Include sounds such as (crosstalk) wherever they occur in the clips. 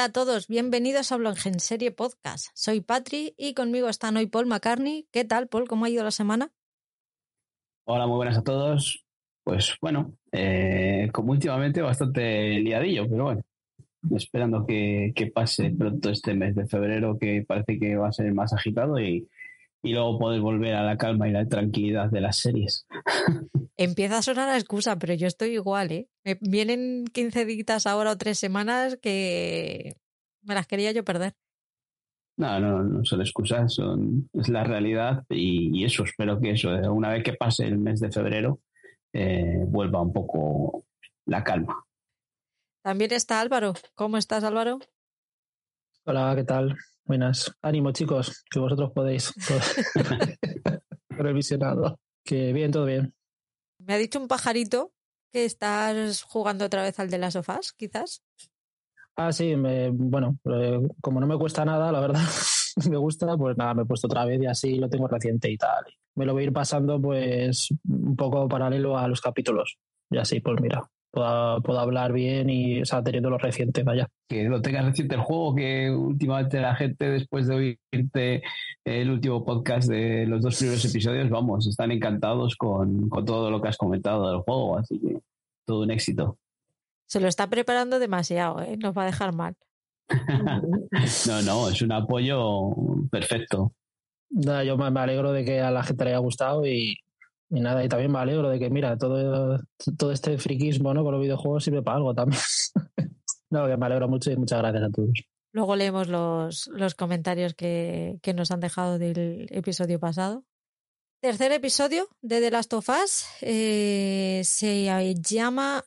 Hola a todos, bienvenidos a Blog en Serie Podcast. Soy Patri y conmigo están hoy Paul McCartney. ¿Qué tal, Paul? ¿Cómo ha ido la semana? Hola, muy buenas a todos. Pues bueno, eh, como últimamente bastante liadillo, pero bueno, esperando que, que, pase pronto este mes de febrero, que parece que va a ser más agitado y, y luego poder volver a la calma y la tranquilidad de las series. Empieza a sonar a excusa, pero yo estoy igual, ¿eh? Me vienen 15 días ahora o tres semanas que me las quería yo perder. No, no, no son excusas, son, es la realidad y, y eso, espero que eso, eh, una vez que pase el mes de febrero, eh, vuelva un poco la calma. También está Álvaro. ¿Cómo estás, Álvaro? Hola, ¿qué tal? Buenas. Ánimo, chicos, que vosotros podéis. (laughs) Revisionado. Que bien, todo bien. Me ha dicho un pajarito que estás jugando otra vez al de las sofás, quizás. Ah, sí, me, bueno, eh, como no me cuesta nada, la verdad, (laughs) me gusta, pues nada, me he puesto otra vez y así lo tengo reciente y tal. Me lo voy a ir pasando, pues, un poco paralelo a los capítulos. Y así, pues mira, puedo, puedo hablar bien y, o sea, teniendo lo reciente, vaya. Que lo tengas reciente el juego, que últimamente la gente, después de oírte el último podcast de los dos primeros episodios, vamos, están encantados con, con todo lo que has comentado del juego, así que todo un éxito. Se lo está preparando demasiado, ¿eh? Nos va a dejar mal. (laughs) no, no, es un apoyo perfecto. Nada, yo me alegro de que a la gente le haya gustado y, y nada, y también me alegro de que, mira, todo, todo este friquismo ¿no? con los videojuegos sirve para algo también. (laughs) no, que me alegro mucho y muchas gracias a todos. Luego leemos los, los comentarios que, que nos han dejado del episodio pasado. Tercer episodio de The Last of Us eh, se llama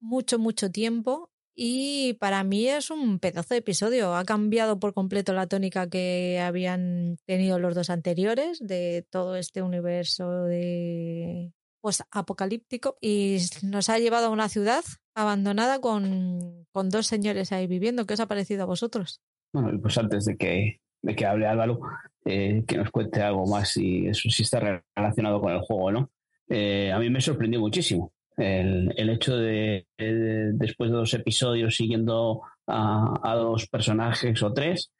Mucho, mucho tiempo y para mí es un pedazo de episodio. Ha cambiado por completo la tónica que habían tenido los dos anteriores de todo este universo de post-apocalíptico y nos ha llevado a una ciudad abandonada con, con, dos señores ahí viviendo. ¿Qué os ha parecido a vosotros? Bueno, pues antes de que, de que hable Álvaro, eh, que nos cuente algo más si eso sí está relacionado con el juego, ¿no? Eh, a mí me sorprendió muchísimo el, el hecho de, de, después de dos episodios siguiendo a, a dos personajes o tres,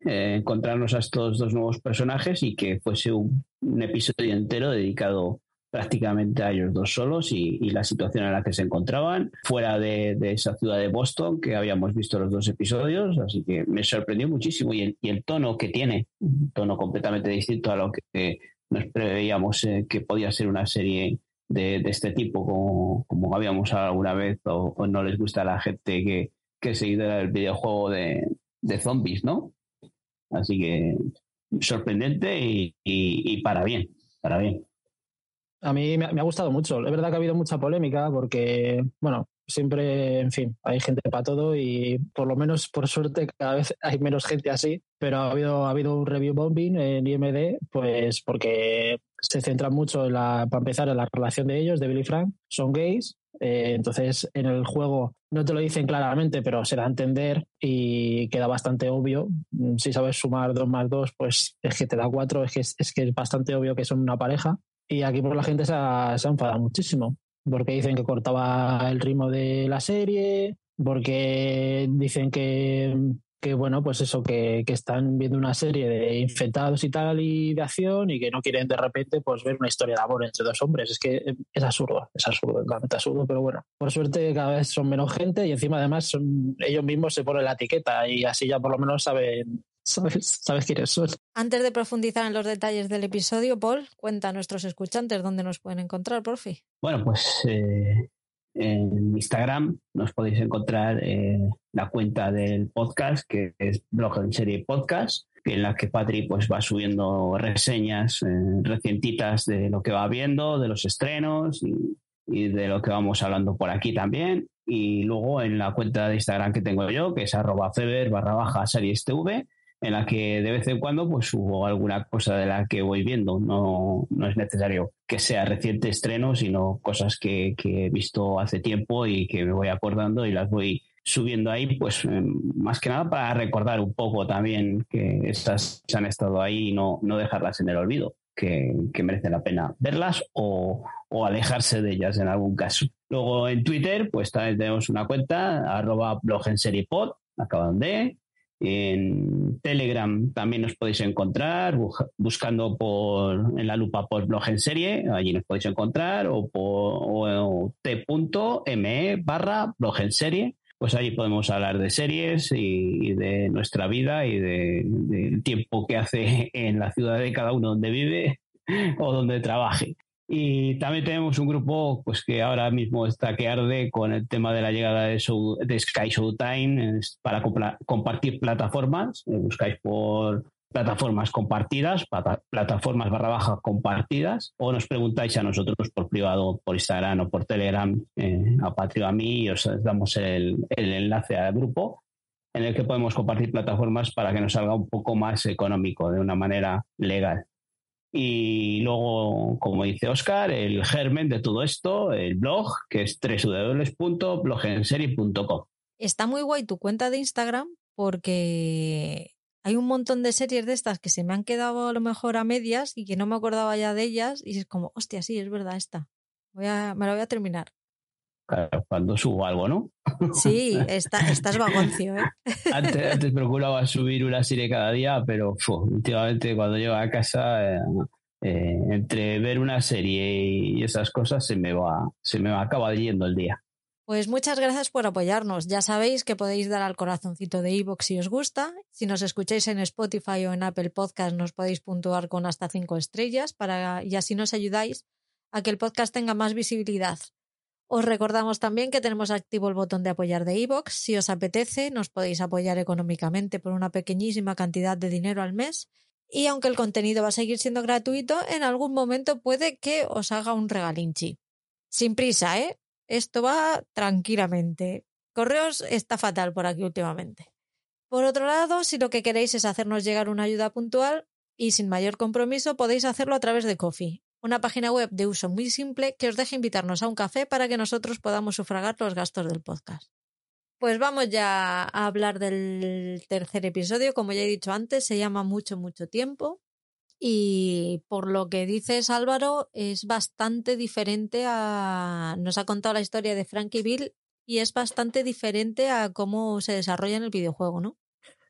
eh, encontrarnos a estos dos nuevos personajes y que fuese un, un episodio entero dedicado prácticamente a ellos dos solos y, y, la situación en la que se encontraban fuera de, de, esa ciudad de Boston que habíamos visto los dos episodios, así que me sorprendió muchísimo y el, y el tono que tiene, un tono completamente distinto a lo que nos preveíamos eh, que podía ser una serie de, este tipo, como, como habíamos hablado alguna vez, o, no les gusta a la gente que, que es seguidora del videojuego de, de zombies, ¿no? Así que sorprendente y, y, para bien, para bien. A mí me, ha gustado mucho. Es verdad que ha habido mucha polémica porque, bueno, siempre, en fin, hay gente para todo y por lo menos, por suerte, cada vez (laughs) hay menos gente así. Pero ha habido, ha habido un review bombing en IMD, pues porque se centra mucho en la, para empezar, en la relación de ellos, de Billy Frank. Son gays, Eh, entonces, en el juego no te lo dicen claramente, pero se da a entender y queda bastante obvio. Mm, Si sabes sumar dos más dos, pues es que te da cuatro, es que es, es que es bastante obvio que son una pareja. Y aquí por la gente se ha, se ha enfadado muchísimo, porque dicen que cortaba el ritmo de la serie, porque dicen que, que bueno, pues eso, que, que están viendo una serie de infectados y tal y de acción y que no quieren de repente pues ver una historia de amor entre dos hombres. Es que es absurdo, es absurdo, realmente absurdo, pero bueno, por suerte cada vez son menos gente y encima además son, ellos mismos se ponen la etiqueta y así ya por lo menos saben, sabes, sabes quiénes son. Antes de profundizar en los detalles del episodio, Paul, cuenta a nuestros escuchantes dónde nos pueden encontrar, por fin. Bueno, pues eh, en Instagram nos podéis encontrar eh, la cuenta del podcast, que es Blog en Serie Podcast, en la que Patri pues, va subiendo reseñas eh, recientitas de lo que va viendo, de los estrenos y, y de lo que vamos hablando por aquí también. Y luego en la cuenta de Instagram que tengo yo, que es arroba feber barra baja series TV, en la que de vez en cuando pues subo alguna cosa de la que voy viendo. No, no es necesario que sea reciente estreno, sino cosas que, que he visto hace tiempo y que me voy acordando y las voy subiendo ahí, pues eh, más que nada para recordar un poco también que estas han estado ahí y no, no dejarlas en el olvido, que, que merece la pena verlas o, o alejarse de ellas en algún caso. Luego en Twitter, pues también tenemos una cuenta, arroba blog en acaban de, en Telegram también nos podéis encontrar bu- buscando por, en la lupa por blog en serie, allí nos podéis encontrar, o por t.me barra blog en serie. Pues allí podemos hablar de series y, de nuestra vida y de- del tiempo que hace en la ciudad de cada uno donde vive (laughs) o donde trabaje. Y también tenemos un grupo pues que ahora mismo está que arde con el tema de la llegada de, Show- de Sky Showtime para compartir plataformas. Eh, buscáis por plataformas compartidas, plata- plataformas barra baja compartidas, o nos preguntáis a nosotros por privado, por Instagram o por Telegram, eh, a Patrio a mí, y os damos el, el enlace al grupo en el que podemos compartir plataformas para que nos salga un poco más económico, de una manera legal. Y luego, como dice Oscar, el germen de todo esto, el blog, que es www.blogenserie.com. Está muy guay tu cuenta de Instagram porque hay un montón de series de estas que se me han quedado a lo mejor a medias y que no me acordaba ya de ellas y es como, hostia, sí, es verdad esta. Voy a, me la voy a terminar. Claro, cuando subo algo, ¿no? Sí, (laughs) está, estás vagoncio, ¿eh? Antes, antes procuraba subir una serie cada día, pero últimamente cuando llego a casa, eh, eh, entre ver una serie y esas cosas, se me va, se me va, acaba yendo el día. Pues muchas gracias por apoyarnos. Ya sabéis que podéis dar al corazoncito de iVoox si os gusta. Si nos escucháis en Spotify o en Apple Podcast nos podéis puntuar con hasta cinco estrellas para, y así nos ayudáis a que el podcast tenga más visibilidad. Os recordamos también que tenemos activo el botón de apoyar de iVoox. Si os apetece, nos podéis apoyar económicamente por una pequeñísima cantidad de dinero al mes. Y aunque el contenido va a seguir siendo gratuito, en algún momento puede que os haga un regalinchi. Sin prisa, ¿eh? Esto va tranquilamente. Correos está fatal por aquí últimamente. Por otro lado, si lo que queréis es hacernos llegar una ayuda puntual y sin mayor compromiso, podéis hacerlo a través de Coffee, una página web de uso muy simple que os deja invitarnos a un café para que nosotros podamos sufragar los gastos del podcast. Pues vamos ya a hablar del tercer episodio. Como ya he dicho antes, se llama Mucho, mucho tiempo. Y por lo que dices, Álvaro, es bastante diferente a. Nos ha contado la historia de Frankie Bill y es bastante diferente a cómo se desarrolla en el videojuego, ¿no?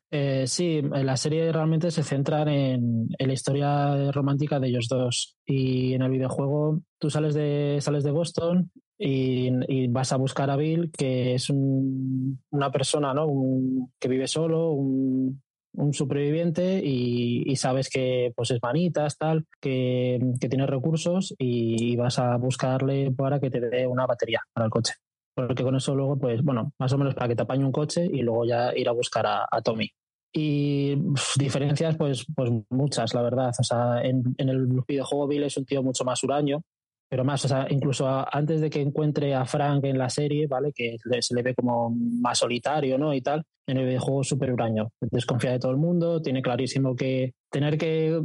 Eh, sí, en la serie realmente se centra en, la historia romántica de ellos dos. Y en el videojuego tú sales de, sales de Boston y, vas a buscar a Bill, que es un- una persona ¿no? Un- que vive solo, un, superviviente, y, sabes que pues es manitas, tal, que tiene recursos, y, vas a buscarle para que te dé una batería para el coche. Porque con eso luego, pues bueno, más o menos para que te apañe un coche y luego ya ir a buscar a, a Tommy. Y diferencias, pues, pues muchas, la verdad. O sea, en, en el videojuego Bill es un tío mucho más huraño, pero más, o sea, incluso antes de que encuentre a Frank en la serie, ¿vale? Que se le ve como más solitario, ¿no? Y tal, en el videojuego súper huraño. Desconfía de todo el mundo, tiene clarísimo que tener que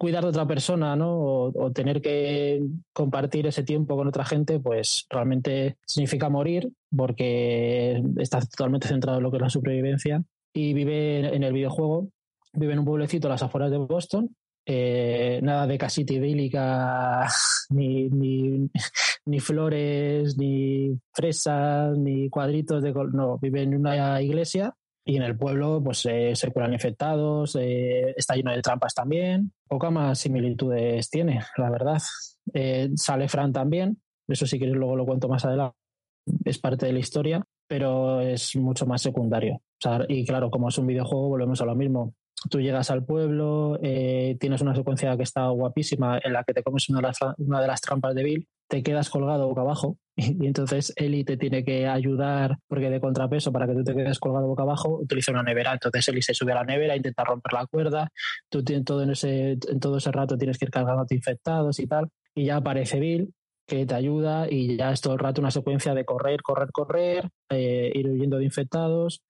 cuidar de otra persona, ¿no? O, o, tener que compartir ese tiempo con otra gente, pues realmente significa morir porque está totalmente centrado en lo que es la supervivencia y vive en el videojuego, vive en un pueblecito a las afueras de Boston. Eh, nada de casita idílica, (laughs) ni, ni, (laughs) ni, flores, ni fresas, ni cuadritos de... No, vive en una iglesia y en el pueblo pues eh, se curan infectados, eh, está lleno de trampas también. Poca más similitudes tiene, la verdad. Eh, sale Fran también, eso si quieres luego lo cuento más adelante. Es parte de la historia, pero es mucho más secundario. Y claro, como es un videojuego, volvemos a lo mismo. Tú llegas al pueblo, eh, tienes una secuencia que está guapísima en la que te comes una de las trampas de Bill, te quedas colgado boca abajo (laughs) y, entonces Eli te tiene que ayudar porque de contrapeso para que tú te quedes colgado boca abajo utiliza una nevera. Entonces Eli se sube a la nevera, intenta romper la cuerda, tú tienes todo en, ese, todo ese rato tienes que ir cargándote infectados y tal. Y ya aparece Bill que te ayuda y ya es todo el rato una secuencia de correr, correr, correr, eh, ir huyendo de infectados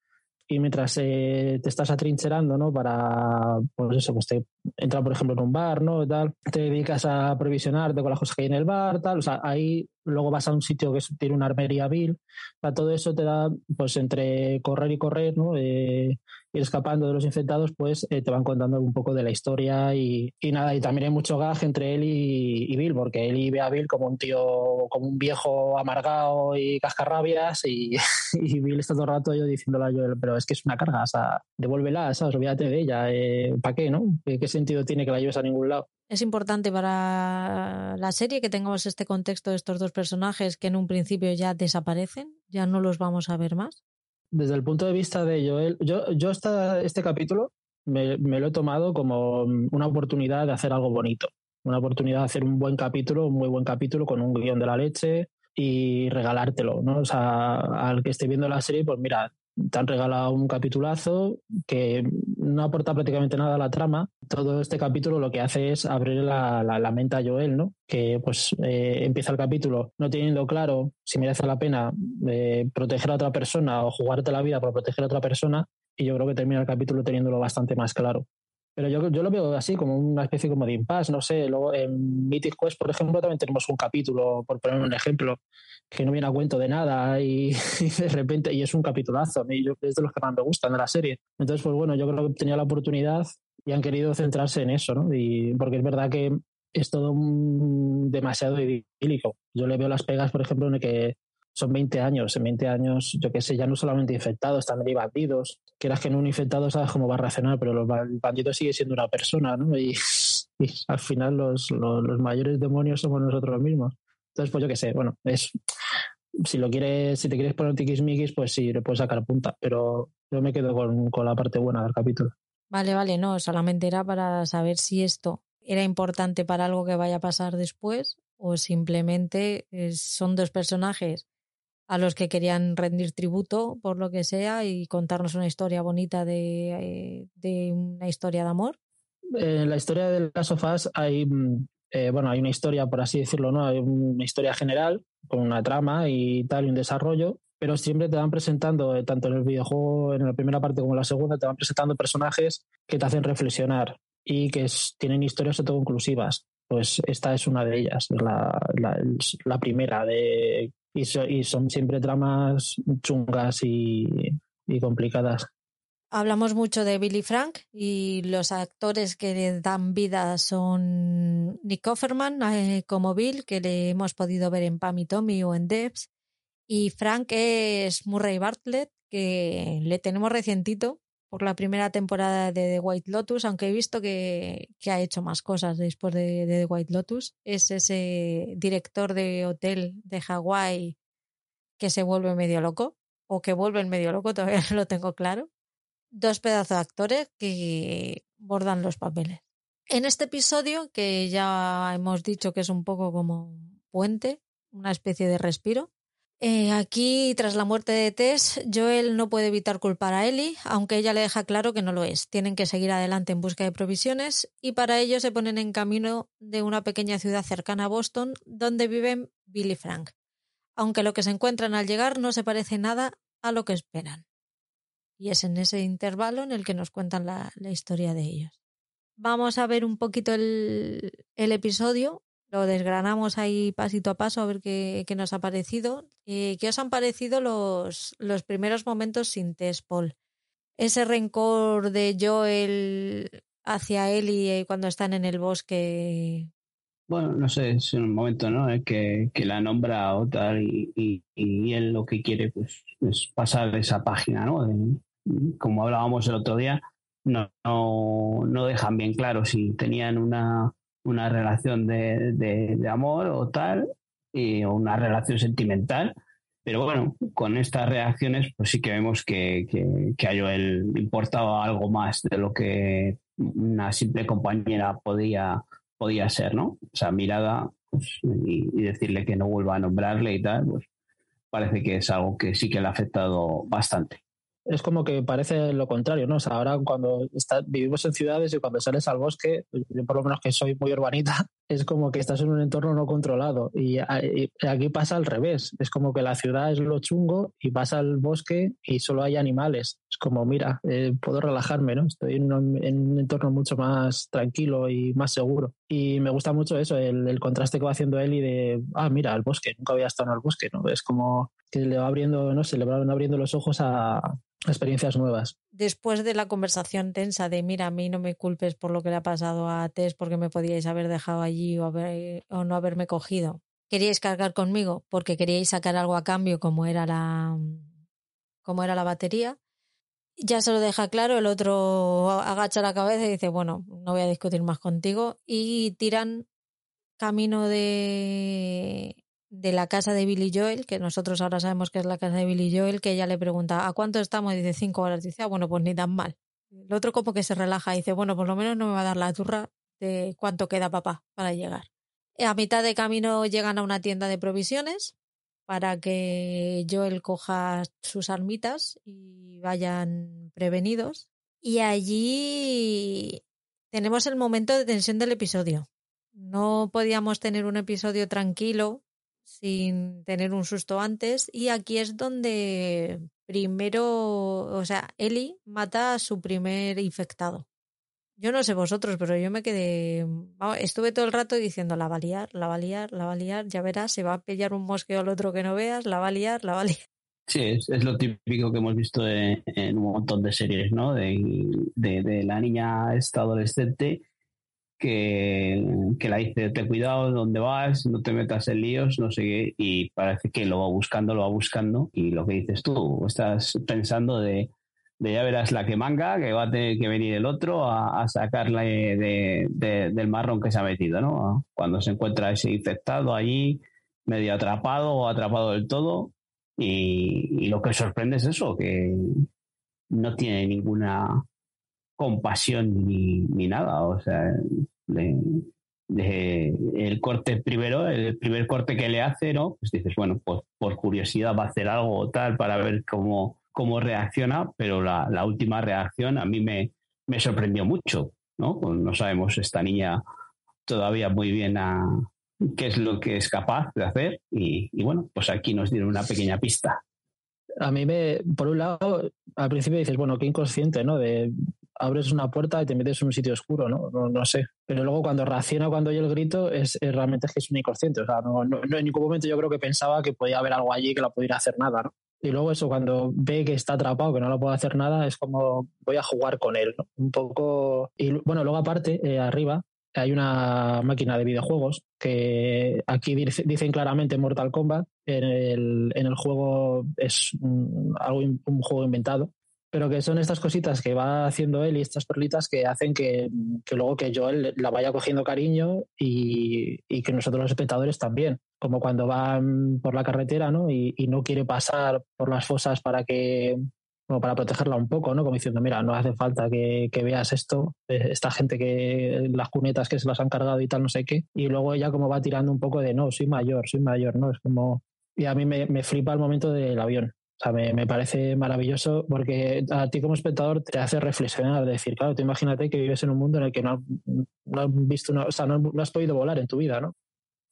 y mientras eh, te estás atrincherando, ¿no? Para, pues eso, pues te entrar, por ejemplo, en un bar, ¿no? Tal, te dedicas a provisionarte con las cosas que hay en el bar, tal, o sea, ahí luego vas a un sitio que tiene una armería vil, o todo eso te da, pues entre correr y correr, ¿no? Eh, ir escapando de los infectados, pues eh, te van contando un poco de la historia y, y, nada, y también hay mucho gag entre él y, y, Bill, porque él ve a Bill como un tío, como un viejo amargado y cascarrabias y, (laughs) y Bill está todo el rato yo diciéndole a Joel, pero es que es una carga, o sea, devuélvela, ¿sabes? Olvídate de ella, eh, ¿para qué, no? ¿Qué, ¿Qué sentido tiene que la lleves a ningún lado? Es importante para la serie que tengamos este contexto de estos dos personajes que en un principio ya desaparecen, ya no los vamos a ver más. Desde el punto de vista de Joel, yo, yo este capítulo me, me, lo he tomado como una oportunidad de hacer algo bonito, una oportunidad de hacer un buen capítulo, un muy buen capítulo con un guion de la leche y regalártelo, ¿no? O sea, al que esté viendo la serie, pues mira, te han regalado un capitulazo que no aporta prácticamente nada a la trama. Todo este capítulo lo que hace es abrir la, la, mente a Joel, ¿no? Que pues eh, empieza el capítulo no teniendo claro si merece la pena eh, proteger a otra persona o jugarte la vida por proteger a otra persona. Y yo creo que termina el capítulo teniéndolo bastante más claro. Pero yo, yo lo veo así, como una especie como de impasse, no sé. Luego en Mythic Quest, por ejemplo, también tenemos un capítulo, por poner un ejemplo, que no viene a cuento de nada y, (laughs) y de repente, y es un capitulazo. A mí yo, es de los que más me gustan de la serie. Entonces, pues bueno, yo creo que tenía la oportunidad y han querido centrarse en eso, ¿no? Y porque es verdad que es todo un, demasiado idílico. Yo le veo las pegas, por ejemplo, en el que son 20 años. En 20 años, yo qué sé, ya no solamente infectados, también hay bandidos. Quieras que en un infectado sabes cómo va a reaccionar, pero los bandidos sigue siendo una persona, ¿no? Y, al final los, mayores demonios somos nosotros mismos. Entonces, pues yo qué sé, bueno, es. Si lo quieres, si te quieres poner tiquismiquis, pues sí, le puedes sacar punta, pero yo me quedo con, con la parte buena del capítulo. Vale, vale, no, solamente era para saber si esto era importante para algo que vaya a pasar después o simplemente son dos personajes a los que querían rendir tributo por lo que sea y contarnos una historia bonita de, de una historia de amor. En la historia de las sofás hay, eh, bueno, hay una historia, por así decirlo, ¿no? Hay una historia general con una trama y tal, y un desarrollo, pero siempre te van presentando, eh, tanto en el videojuego, en la primera parte como en la segunda, te van presentando personajes que te hacen reflexionar y que es, tienen historias autoconclusivas. Pues esta es una de ellas, la, la, la primera de y, so, y, son siempre tramas chungas y, y, complicadas. Hablamos mucho de Billy Frank y los actores que le dan vida son Nick Offerman eh, como Bill, que le hemos podido ver en Pam y Tommy o en Debs, y Frank es Murray Bartlett, que le tenemos recientito por la primera temporada de The White Lotus, aunque he visto que, ha hecho más cosas después de, de, The White Lotus. Es ese director de hotel de Hawái que se vuelve medio loco, o que vuelve medio loco, (laughs) todavía no lo tengo claro. Dos pedazos de actores que bordan los papeles. En este episodio, que ya hemos dicho que es un poco como un puente, una especie de respiro, eh, aquí, tras la muerte de Tess, Joel no puede evitar culpar a Ellie, aunque ella le deja claro que no lo es. Tienen que seguir adelante en busca de provisiones y para ello se ponen en camino de una pequeña ciudad cercana a Boston donde viven Bill y Frank, aunque lo que se encuentran al llegar no se parece nada a lo que esperan. Y es en ese intervalo en el que nos cuentan la, la historia de ellos. vamos a ver un poquito el, el episodio. Lo desgranamos ahí pasito a paso a ver qué, qué nos ha parecido. Eh, ¿Qué os han parecido los, los primeros momentos sin Tess, Paul? Ese rencor de Joel hacia Ellie cuando están en el bosque. Bueno, no sé, es un momento, ¿no? En que, que la nombra o tal y, y, él lo que quiere pues es pasar esa página, ¿no? Como hablábamos el otro día, no, no, no dejan bien claro si tenían una, una relación de, de, amor o tal, y, una relación sentimental. Pero bueno, con estas reacciones, pues sí que vemos que, que, que a Joel importaba algo más de lo que una simple compañera podía, podía ser, ¿no? O sea, mirada pues, y, y decirle que no vuelva a nombrarle y tal, pues parece que es algo que sí que le ha afectado bastante. Es como que parece lo contrario, ¿no? O sea, ahora cuando está- vivimos en ciudades y cuando sales al bosque, yo por lo menos que soy muy urbanita, es como que estás en un entorno no controlado. Y, aquí pasa al revés. Es como que la ciudad es lo chungo y vas al bosque y solo hay animales. Es como, mira, eh, puedo relajarme, ¿no? Estoy en un, en un entorno mucho más tranquilo y más seguro. Y me gusta mucho eso, el, contraste que va haciendo y de, ah, mira, el bosque, nunca había estado en el bosque, ¿no? Es como que le va abriendo, no sé, le van abriendo los ojos a, experiencias nuevas. Después de la conversación tensa de mira, a mí no me culpes por lo que le ha pasado a Tess porque me podíais haber dejado allí o, o no haberme cogido. Queríais cargar conmigo porque queríais sacar algo a cambio como era la como era la batería. Ya se lo deja claro, el otro agacha la cabeza y dice, bueno, no voy a discutir más contigo. Y tiran camino de, de la casa de Billy Joel, que nosotros ahora sabemos que es la casa de Billy Joel, que ella le pregunta, ¿a cuánto estamos? Y dice, cinco horas. Dice, ah, bueno, pues ni tan mal. El otro como que se relaja y dice, bueno, por lo menos no me va a dar la turra de cuánto queda papá para llegar. A mitad de camino llegan a una tienda de provisiones para que Joel coja sus armitas y vayan prevenidos. Y allí tenemos el momento de tensión del episodio. No podíamos tener un episodio tranquilo sin tener un susto antes y aquí es donde primero, o sea, Ellie mata a su primer infectado. Yo no sé vosotros, pero yo me quedé, estuve todo el rato diciendo la va a liar, la va liar, la va liar, ya verás, se va a pillar un mosqueo al otro que no veas, la va a liar, la va liar. Sí, es, es lo típico que hemos visto en, en un montón de series, ¿no? De, de, de la niña esta adolescente que, que la dice, ten cuidado, ¿dónde vas? No te metas en líos, no sé qué, y parece que lo va buscando, lo va buscando, y lo que dices tú, estás pensando de, de ya verás la que manga, que va a tener que venir el otro a, a sacarle de, de- del marrón que se ha metido, ¿no? Cuando se encuentra ese infectado allí, medio atrapado o atrapado del todo, y, y lo que sorprende es eso, que no tiene ninguna compasión ni, ni nada. O sea, de- el corte primero, el primer corte que le hace, ¿no? Pues dices, bueno, pues por curiosidad va a hacer algo o tal para ver cómo, cómo reacciona, pero la, la última reacción a mí me, me sorprendió mucho, ¿no? Pues no sabemos esta niña todavía muy bien a qué es lo que es capaz de hacer y, y bueno, pues aquí nos dieron una pequeña pista. A mí me, por un lado, al principio dices, bueno, qué inconsciente, ¿no? Abres una puerta y te metes en un sitio oscuro, ¿no? No, no sé. Pero luego cuando reacciona cuando oye el grito, es, es realmente es que es un inconsciente. O sea, no, no- no en ningún momento yo creo que pensaba que podía haber algo allí que no pudiera hacer nada, ¿no? Y luego eso, cuando ve que está atrapado, que no lo puede hacer nada, es como voy a jugar con él, ¿no? Un poco... Y bueno, luego aparte, eh, arriba, hay una máquina de videojuegos que aquí dice- dicen claramente Mortal Kombat. En el, en el juego es un, algo, un juego inventado. Pero que son estas cositas que va haciendo él y estas perlitas que hacen que, que luego que Joel la vaya cogiendo cariño y, y que nosotros los espectadores también. Como cuando van por la carretera ¿no? y, y no quiere pasar por las fosas para que como para protegerla un poco, ¿no? Como diciendo, mira, no hace falta que, que veas esto, eh, esta gente que las cunetas que se las han cargado y tal, no sé qué. Y luego ella como va tirando un poco de, no, soy mayor, soy mayor, ¿no? Es como... Y a mí me, me flipa el momento del avión. O sea, me, me parece maravilloso porque a ti como espectador te hace reflexionar, de decir, claro, tú imagínate que vives en un mundo en el que no, has- no has visto, una- o sea, no, no has podido volar en tu vida, ¿no?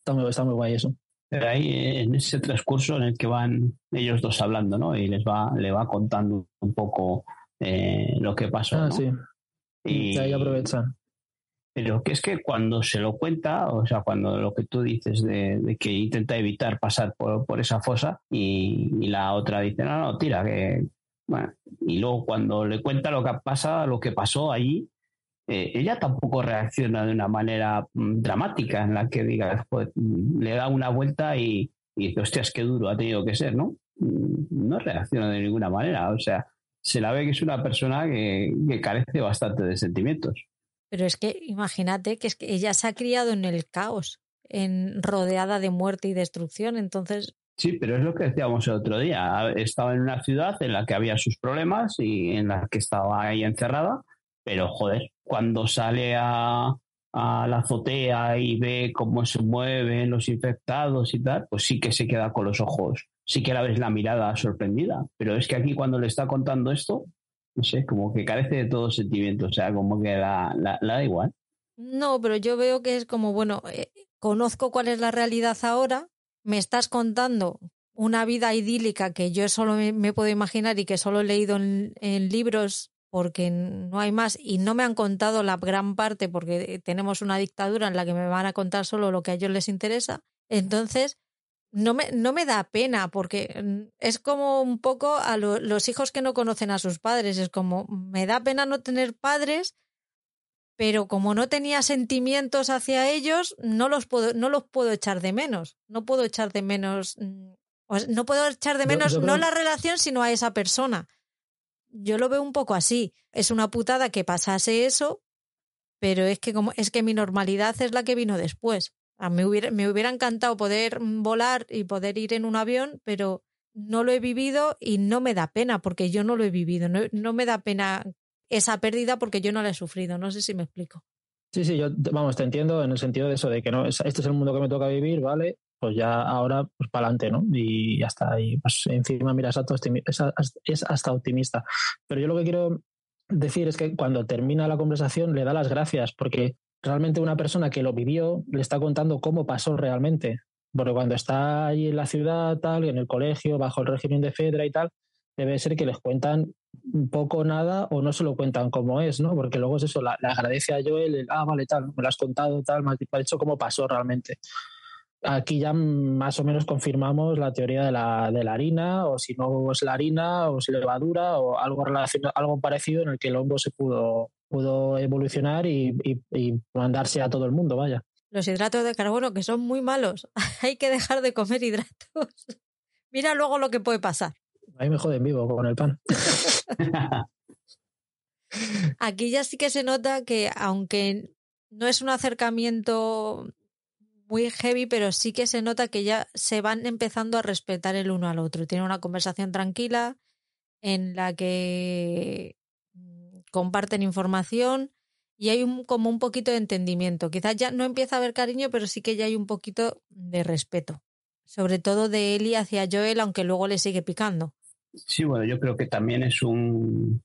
Está muy, está muy guay eso. Pero ahí en ese transcurso en el que van ellos dos hablando, ¿no? Y les va, le va contando un poco eh, lo que pasó. Ah, ¿no? sí. Y, Y ahí aprovechan. Pero que es que cuando se lo cuenta, o sea, cuando lo que tú dices de, que intenta evitar pasar por, por esa fosa y, la otra dice, no, no, tira, que... Y luego cuando le cuenta lo que pasa, lo que pasó allí, eh, ella tampoco reacciona de una manera mm, dramática en la que diga, pues, mm, le da una vuelta y, y dice, hostias, qué duro ha tenido que ser, ¿no? Mm, no reacciona de ninguna manera, o sea, se la ve que es una persona que carece bastante de sentimientos. Pero es que imagínate que es que ella se ha criado en el caos, en rodeada de muerte y destrucción, entonces Sí, pero es lo que decíamos el otro día. Estaba en una ciudad en la que había sus problemas y en la que estaba ahí encerrada, pero joder, cuando sale a, a la azotea y ve cómo se mueven los infectados y tal, pues sí que se queda con los ojos, sí que la ves la mirada sorprendida. Pero es que aquí cuando le está contando esto, no sé, como que carece de todo sentimiento, o sea, como que la, da igual. No, pero yo veo que es como, bueno, eh, conozco cuál es la realidad ahora, me estás contando una vida idílica que yo solo me, puedo imaginar y que solo he leído en, libros porque no hay más y no me han contado la gran parte porque tenemos una dictadura en la que me van a contar solo lo que a ellos les interesa. Entonces, no me, no me da pena porque mm, es como un poco a los hijos que no conocen a sus padres. Es como, me da pena no tener padres, pero como no tenía sentimientos hacia ellos, no los puedo, no los puedo echar de menos. No puedo echar de menos, mm, no puedo echar de menos no la relación, sino a esa persona. Yo lo veo un poco así. Es una putada que pasase eso, pero es que como es que mi normalidad es la que vino después. A mí hubiera, me hubiera encantado poder volar y poder ir en un avión, pero no lo he vivido y no me da pena porque yo no lo he vivido. No, no me da pena esa pérdida porque yo no la he sufrido. No sé si me explico. Sí, sí, yo, vamos, te entiendo en el sentido de eso, de que no, este es el mundo que me toca vivir, ¿vale? Pues ya ahora, pues para adelante, ¿no? Y ya está. Y pues encima, mira, es hasta optimista. Pero yo lo que quiero decir es que cuando termina la conversación le da las gracias porque realmente una persona que lo vivió le está contando cómo pasó realmente. Porque cuando está ahí en la ciudad, tal, en el colegio, bajo el régimen de Fedra y tal, debe ser que les cuentan poco nada o no se lo cuentan como es, ¿no? Porque luego es eso, le agradece a Joel, el, ah, vale, tal, me lo has contado, tal, me has dicho cómo pasó realmente. Aquí ya más o menos confirmamos la teoría de la, de la harina, o si no es la harina, o si levadura, o algo, relacionado, algo parecido en el que el hongo se pudo, pudo evolucionar y, mandarse a todo el mundo, vaya. Los hidratos de carbono, que son muy malos. (laughs) Hay que dejar de comer hidratos. (laughs) Mira luego lo que puede pasar. Ahí me joden vivo con el pan. (laughs) Aquí ya sí que se nota que, aunque no es un acercamiento muy heavy, pero sí que se nota que ya se van empezando a respetar el uno al otro. Tienen una conversación tranquila en la que comparten información y hay un, como un poquito de entendimiento. Quizás ya no empieza a haber cariño, pero sí que ya hay un poquito de respeto. Sobre todo de Eli hacia Joel, aunque luego le sigue picando. Sí, bueno, yo creo que también es un,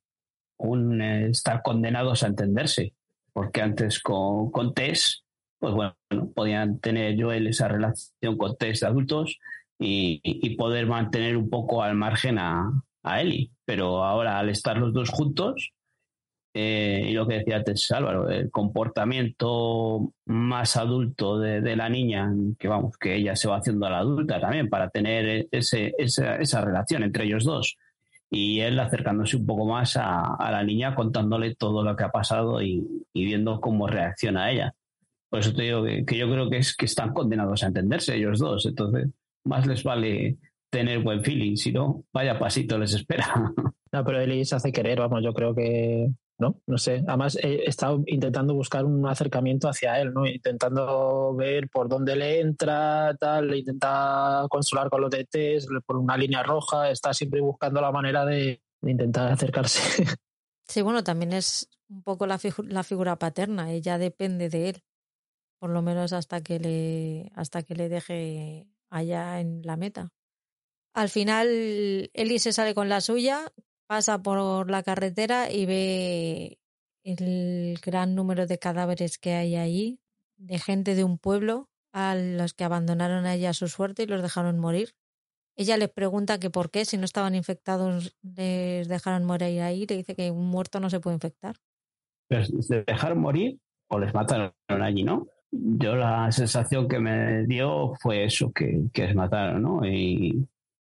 un eh, estar condenados a entenderse, porque antes con, con Tess, pues bueno, podían tener Joel esa relación con Tess de adultos y, y poder mantener un poco al margen a, a Eli, pero ahora al estar los dos juntos, eh, y lo que decía antes Álvaro, el comportamiento más adulto de, la niña, que vamos, que ella se va haciendo a la adulta también para tener ese, esa, relación entre ellos dos. Y él acercándose un poco más a, la niña, contándole todo lo que ha pasado y, viendo cómo reacciona ella. Por eso te digo que, yo creo que es que están condenados a entenderse ellos dos. Entonces, más les vale tener buen feeling, si no, vaya pasito les espera. (laughs) No, pero Eli se hace querer, vamos, yo creo que ¿no? No sé. Además, he estado intentando buscar un acercamiento hacia él, ¿no? Intentando ver por dónde le entra, tal, intenta consolar con los DTs, por una línea roja, está siempre buscando la manera de, intentar acercarse. (laughs) Sí, bueno, también es un poco la, la figura paterna, ella depende de él, por lo menos hasta que le, hasta que le deje allá en la meta. Al final, Eli se sale con la suya, pasa por la carretera y ve el gran número de cadáveres que hay ahí, de gente de un pueblo a los que abandonaron a ella su suerte y los dejaron morir. Ella les pregunta que por qué, si no estaban infectados, les dejaron morir ahí. Le dice que un muerto no se puede infectar. Pero se dejaron morir o les mataron allí, ¿no? Yo la sensación que me dio fue eso, que, que les mataron, ¿no?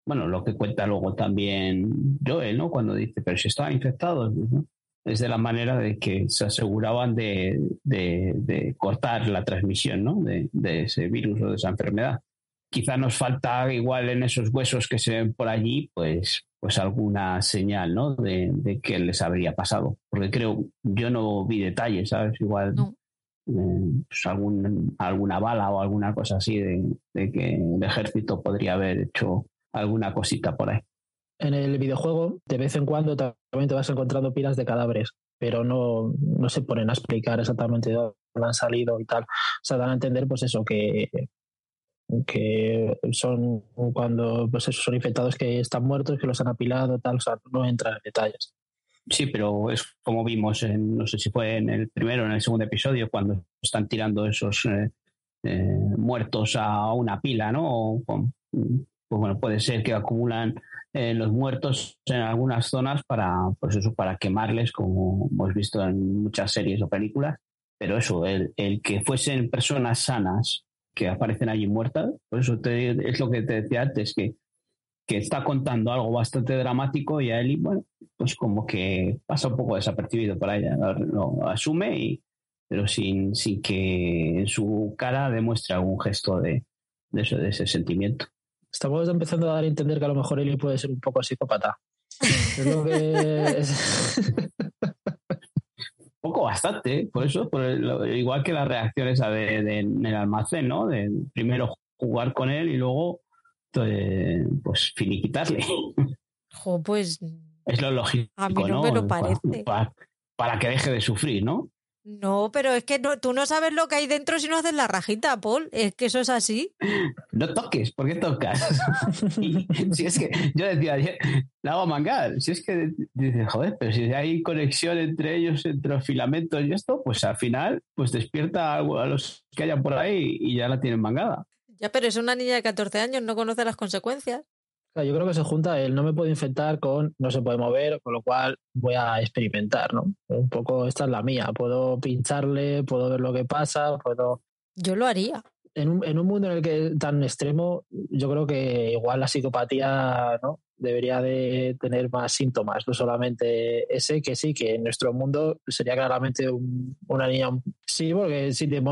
Bueno, lo que cuenta luego también Joel, ¿no? Cuando dice, pero si estaban infectados, ¿no? es de la manera de que se aseguraban de, de, de cortar la transmisión, ¿no? De, de ese virus o de esa enfermedad quizá nos falta igual en esos huesos que se ven por allí, pues, pues alguna señal, ¿no? De, de qué les habría pasado. Porque creo, yo no vi detalles, ¿sabes? Igual No. eh, pues algún, alguna bala o alguna cosa así de, de que el ejército podría haber hecho alguna cosita por ahí. En el videojuego, de vez en cuando también te vas encontrando pilas de cadáveres, pero no, no se ponen a explicar exactamente de dónde han salido y tal. O sea, dan a entender, pues eso, que, que son cuando pues eso, son infectados que están muertos, que los han apilado, tal. O sea, no entran en detalles. Sí, pero es como vimos, en, no sé si fue en el primero o en el segundo episodio, cuando están tirando esos eh, eh, muertos a una pila, ¿no? O con- pues bueno, puede ser que acumulan eh, los muertos en algunas zonas para, pues eso, para quemarles, como hemos visto en muchas series o películas. Pero eso, el, el que fuesen personas sanas que aparecen allí muertas, por eso te- es lo que te decía antes, que, que está contando algo bastante dramático y a Eli, bueno, pues como que pasa un poco desapercibido para ella, lo, lo asume, y, pero sin, sin que en su cara demuestre algún gesto de, de, eso, de ese sentimiento. Estamos empezando a dar a entender que a lo mejor Eli puede ser un poco psicópata. Es lo que. es- (laughs) Poco bastante, ¿eh? por eso, por el- lo- igual que la reacción esa de, de- en el almacén, ¿no? De primero jugar con él y luego eh, pues finiquitarle. (laughs) Jo, pues Es lo lógico, A mí no me lo Para- parece. Para, para que deje de sufrir, ¿no? No, pero es que no, tú no sabes lo que hay dentro si no haces la rajita, Paul. Es que eso es así. No toques, ¿por qué tocas? (laughs) Si es que yo decía, ayer, la hago mangar. Si es que dices, joder, pero si hay conexión entre ellos, entre los filamentos y esto, pues al final, pues despierta algo a los que hayan por ahí y ya la tienen mangada. Ya, pero es una niña de 14 años, no conoce las consecuencias. Yo creo que se junta el no me puedo infectar con no se puede mover, con lo cual voy a experimentar, ¿no? Un poco esta es la mía. Puedo pincharle, puedo ver lo que pasa, puedo. Yo lo haría. En un, en un mundo en el que tan extremo, yo creo que igual la psicopatía ¿no? Debería de tener más síntomas, no solamente ese, que sí, que en nuestro mundo sería claramente un- una niña. Sí, porque si te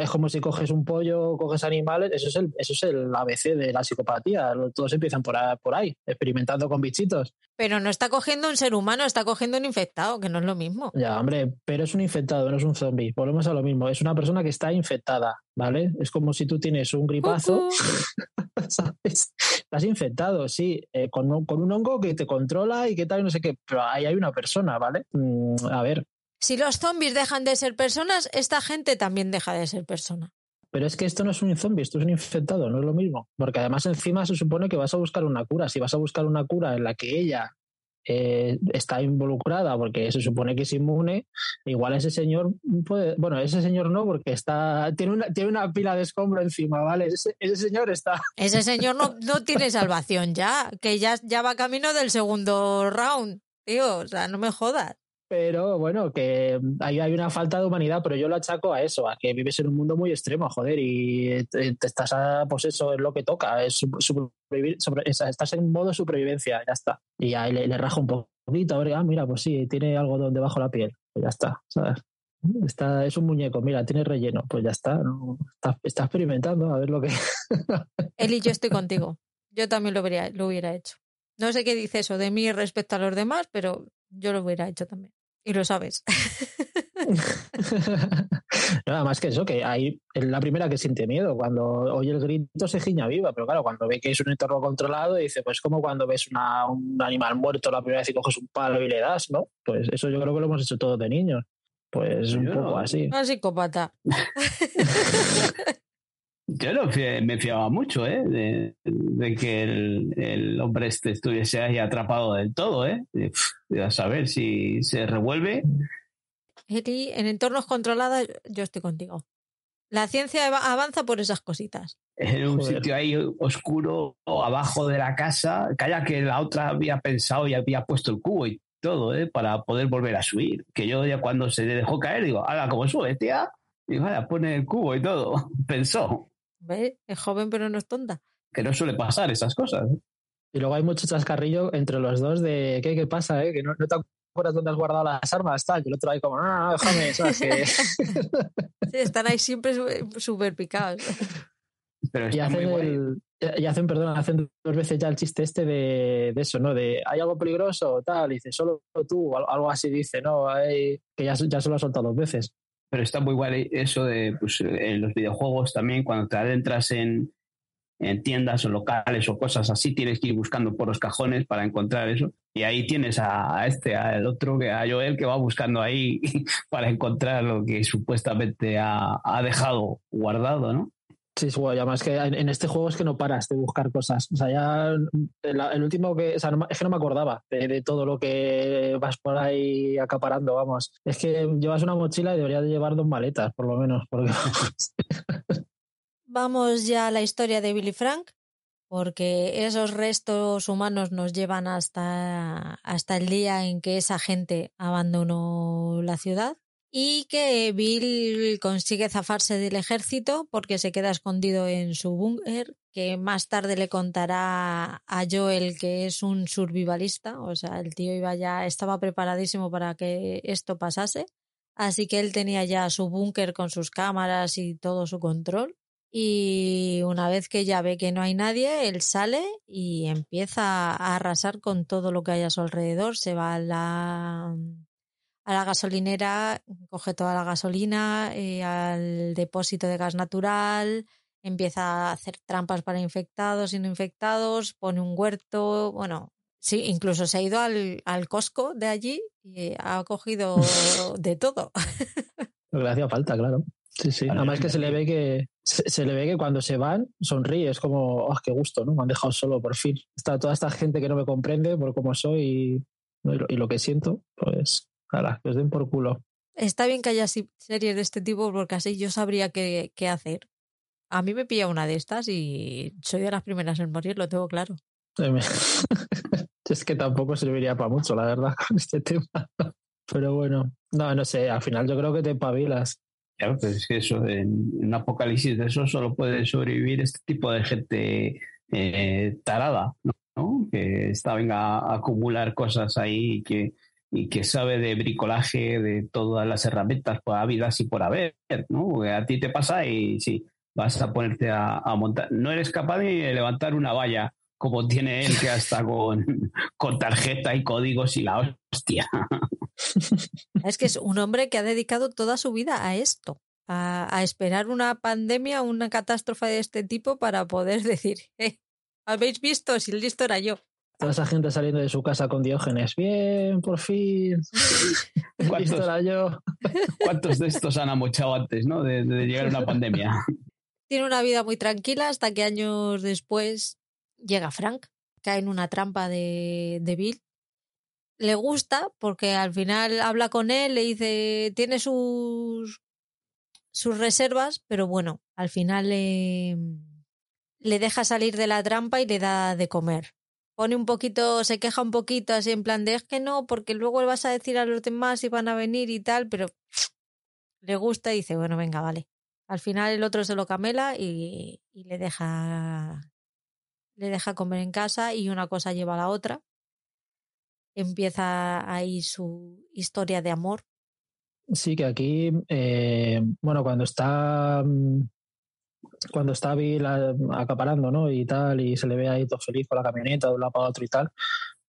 es como si coges un pollo, coges animales, eso es el, eso es el ABC de la psicopatía. Todos empiezan por ahí, por ahí experimentando con bichitos. Pero no está cogiendo un ser humano, está cogiendo un infectado, que no es lo mismo. Ya, hombre, pero es un infectado, no es un zombie. Volvemos a lo mismo. Es una persona que está infectada, ¿vale? Es como si tú tienes un gripazo. (laughs) ¿sabes? Estás infectado, sí, eh, con, un- con un hongo que te controla y qué tal, y no sé qué. Pero ahí hay una persona, ¿vale? Mm, a ver, Si los zombies dejan de ser personas, esta gente también deja de ser persona. pero es que esto no es un zombie, esto es un infectado, no es lo mismo. Porque además encima se supone que vas a buscar una cura. Si vas a buscar una cura en la que ella eh, está involucrada porque se supone que es inmune, igual ese señor puede, bueno, ese señor no porque está tiene una tiene una pila de escombro encima, ¿vale? Ese, ese señor está (laughs) Ese señor no, no tiene salvación ya, que ya, ya va camino del segundo round. Tío, o sea, no me jodas. Pero bueno, que ahí hay una falta de humanidad, pero yo lo achaco a eso, a que vives en un mundo muy extremo, joder, y te, estás a, pues eso es lo que toca, es sobrevivir, sobre- es- estás en modo supervivencia, ya está. Y ahí le, le raja un poquito, a ver, ah, mira, pues sí, tiene algodón debajo de la piel, pues ya está, ¿sabes? Está, es un muñeco, mira, tiene relleno, pues ya está, ¿no? está, está experimentando a ver lo que... (laughs) Eli, yo estoy contigo. Yo también lo hubiera, lo hubiera hecho. No sé qué dice eso de mí respecto a los demás, pero yo lo hubiera hecho también. Y lo sabes. (laughs) Nada más que eso, que ahí es la primera que siente miedo. Cuando oye el grito se giña viva, pero claro, cuando ve que es un entorno controlado, dice, pues como cuando ves una- un animal muerto la primera vez y coges un palo y le das, ¿no? Pues eso yo creo que lo hemos hecho todos de niños. Pues un Yo poco no. así. Una psicópata. (laughs) Yo no fie- me fiaba mucho, ¿eh? De, de que el, el hombre este estuviese ahí atrapado del todo, ¿eh? A saber si se revuelve. En entornos controlados, yo estoy contigo. La ciencia ava- avanza por esas cositas. en un Joder. sitio ahí oscuro abajo de la casa. Calla que la otra había pensado y había puesto el cubo y todo, ¿eh? Para poder volver a subir. Que yo ya cuando se dejó caer, digo, ahora como sube, tía. Y vaya, pone el cubo y todo. (laughs) Pensó ¿Ves? Es joven pero no es tonta. que no suele pasar esas cosas. Y luego hay mucho chascarrillo entre los dos de ¿qué, qué pasa? Eh? Que no, no te acuerdas dónde has guardado las armas, tal. Y el otro ahí como, no, no, no, déjame, ¿sabes? Que... (laughs) Sí, están ahí siempre súper picados. Pero y hacen el, y hacen, perdón, hacen dos veces ya el chiste este de, de eso, ¿no? De hay algo peligroso, tal, y dice, solo tú, algo así dice, ¿no? Hay- que ya, ya se lo ha soltado dos veces. Pero está muy guay eso de pues, en los videojuegos también, cuando te adentras en, en tiendas o locales o cosas así, tienes que ir buscando por los cajones para encontrar eso. Y ahí tienes a, a este, al otro, a Joel, que va buscando ahí (laughs) para encontrar lo que supuestamente ha, ha dejado guardado, ¿no? Sí, es guay. Además que en, este juego es que no paras de buscar cosas. O sea, ya el, último que... O sea, es que no me acordaba de, todo lo que vas por ahí acaparando, vamos. Es que llevas una mochila y deberías de llevar dos maletas, por lo menos. (laughs) Vamos ya a la historia de Billy Frank, porque esos restos humanos nos llevan hasta, hasta el día en que esa gente abandonó la ciudad y que Bill consigue zafarse del ejército porque se queda escondido en su búnker, que más tarde le contará a Joel que es un survivalista, o sea, el tío iba ya, estaba preparadísimo para que esto pasase, así que él tenía ya su búnker con sus cámaras y todo su control. Y una vez que ya ve que no hay nadie, él sale y empieza a arrasar con todo lo que hay a su alrededor. Se va a la, a la gasolinera, coge toda la gasolina, eh, al depósito de gas natural, empieza a hacer trampas para infectados y no infectados, pone un huerto, bueno, sí, incluso se ha ido al, al Costco de allí y ha cogido (laughs) de todo. lo que le hacía falta, claro. Sí, sí. Además que se le ve que se, se le ve que cuando se van sonríe, es como, oh, qué gusto, ¿no? Me han dejado solo por fin. Está toda esta gente que no me comprende por cómo soy y, ¿no? y, lo, y lo que siento, pues, ala, que os den por culo. Está bien que haya series de este tipo porque así yo sabría qué, qué hacer. A mí me pilla una de estas y soy de las primeras en morir, lo tengo claro. Me- (laughs) es que tampoco serviría para mucho, la verdad, (laughs) con este tema. Pero bueno, no, no sé, al final yo creo que te pavilas. Claro, pues es que eso, en un apocalipsis de eso solo puede sobrevivir este tipo de gente eh, tarada, ¿no? Que está venga a acumular cosas ahí y que, y que sabe de bricolaje, de todas las herramientas por habidas y por haber, ¿no? A ti te pasa y sí, vas a ponerte a, montar. No eres capaz de levantar una valla como tiene él, que hasta con, (laughs) con tarjeta y códigos y la hostia. (laughs) Es que es un hombre que ha dedicado toda su vida a esto, a, a esperar una pandemia, una catástrofe de este tipo para poder (laughs) decir, "Eh, ¿habéis visto? Si el listo era yo. Toda esa gente saliendo de su casa con Diógenes. Bien, por fin. (laughs) ¿Cuántos? Listo era yo. ¿Cuántos de estos han amochado antes, ¿no? De, de llegar a una pandemia. Tiene una vida muy tranquila hasta que años después llega Frank, cae en una trampa de, de Bill. Le gusta porque al final habla con él, le dice, tiene sus, sus reservas, pero bueno, al final le, le deja salir de la trampa y le da de comer. Pone un poquito, se queja un poquito así en plan de es que no, porque luego le vas a decir a los demás si van a venir y tal, pero (sniffs) le gusta y dice, bueno, venga, vale. Al final el otro se lo camela y, le deja le deja comer en casa y una cosa lleva a la otra. Empieza ahí su historia de amor. Sí, que aquí, eh, bueno, cuando está mm, cuando está Bill acaparando, ¿no? Y tal, y se le ve ahí todo feliz con la camioneta de un lado para otro y tal,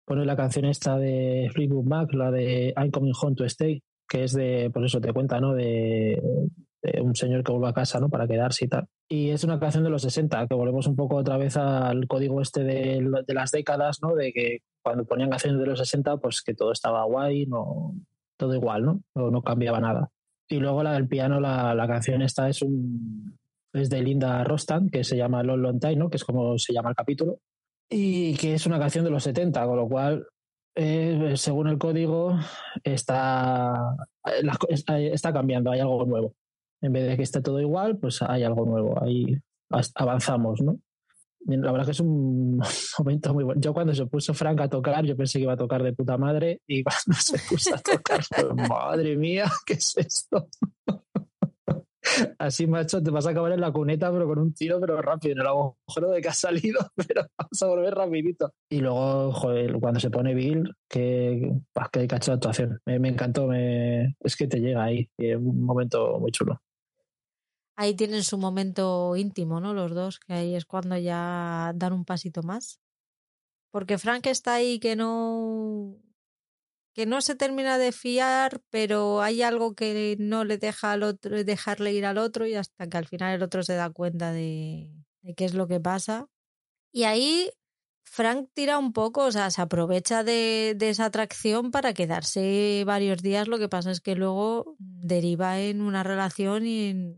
pone la canción esta de Fleetwood Mac, la de I'm Coming Home to Stay, que es de, por eso te cuenta, ¿no? De, de un señor que vuelve a casa, ¿no? Para quedarse y tal. Y es una canción de los 60, que volvemos un poco otra vez al código este de, de las décadas, ¿no? De que cuando ponían canciones de los 60, pues que todo estaba guay, no, todo igual, ¿no? No, no cambiaba nada. Y luego la del piano, la, la canción esta es un es de Linda Rostan, que se llama Long Long Time, ¿no? Que es como se llama el capítulo. Y que es una canción de los 70, con lo cual, eh, según el código, está, eh, co- está, cambiando, hay algo nuevo. En vez de que esté todo igual, pues hay algo nuevo, ahí avanzamos, ¿no? La verdad que es un (laughs) momento muy bueno. Yo cuando se puso Frank a tocar, yo pensé que iba a tocar de puta madre y (laughs) cuando se puso a tocar, fue, (laughs) madre mía, ¿qué es esto? Así macho, te vas a acabar en la cuneta, pero con un tiro, pero rápido, en el agujero de que has salido, (laughs) pero vas a volver rapidito. Y luego, joder, cuando se pone Bill, que, que cacho de actuación. Me, me encantó, me, es que te llega ahí, es un momento muy chulo. Ahí tienen su momento íntimo, ¿no? Los dos, que ahí es cuando ya dan un pasito más. Porque Frank está ahí que no que no se termina de fiar, pero hay algo que no le deja al otro, dejarle ir al otro y hasta que al final el otro se da cuenta de, de qué es lo que pasa. Y ahí Frank tira un poco, o sea, se aprovecha de, esa atracción para quedarse varios días. Lo que pasa es que luego deriva en una relación y,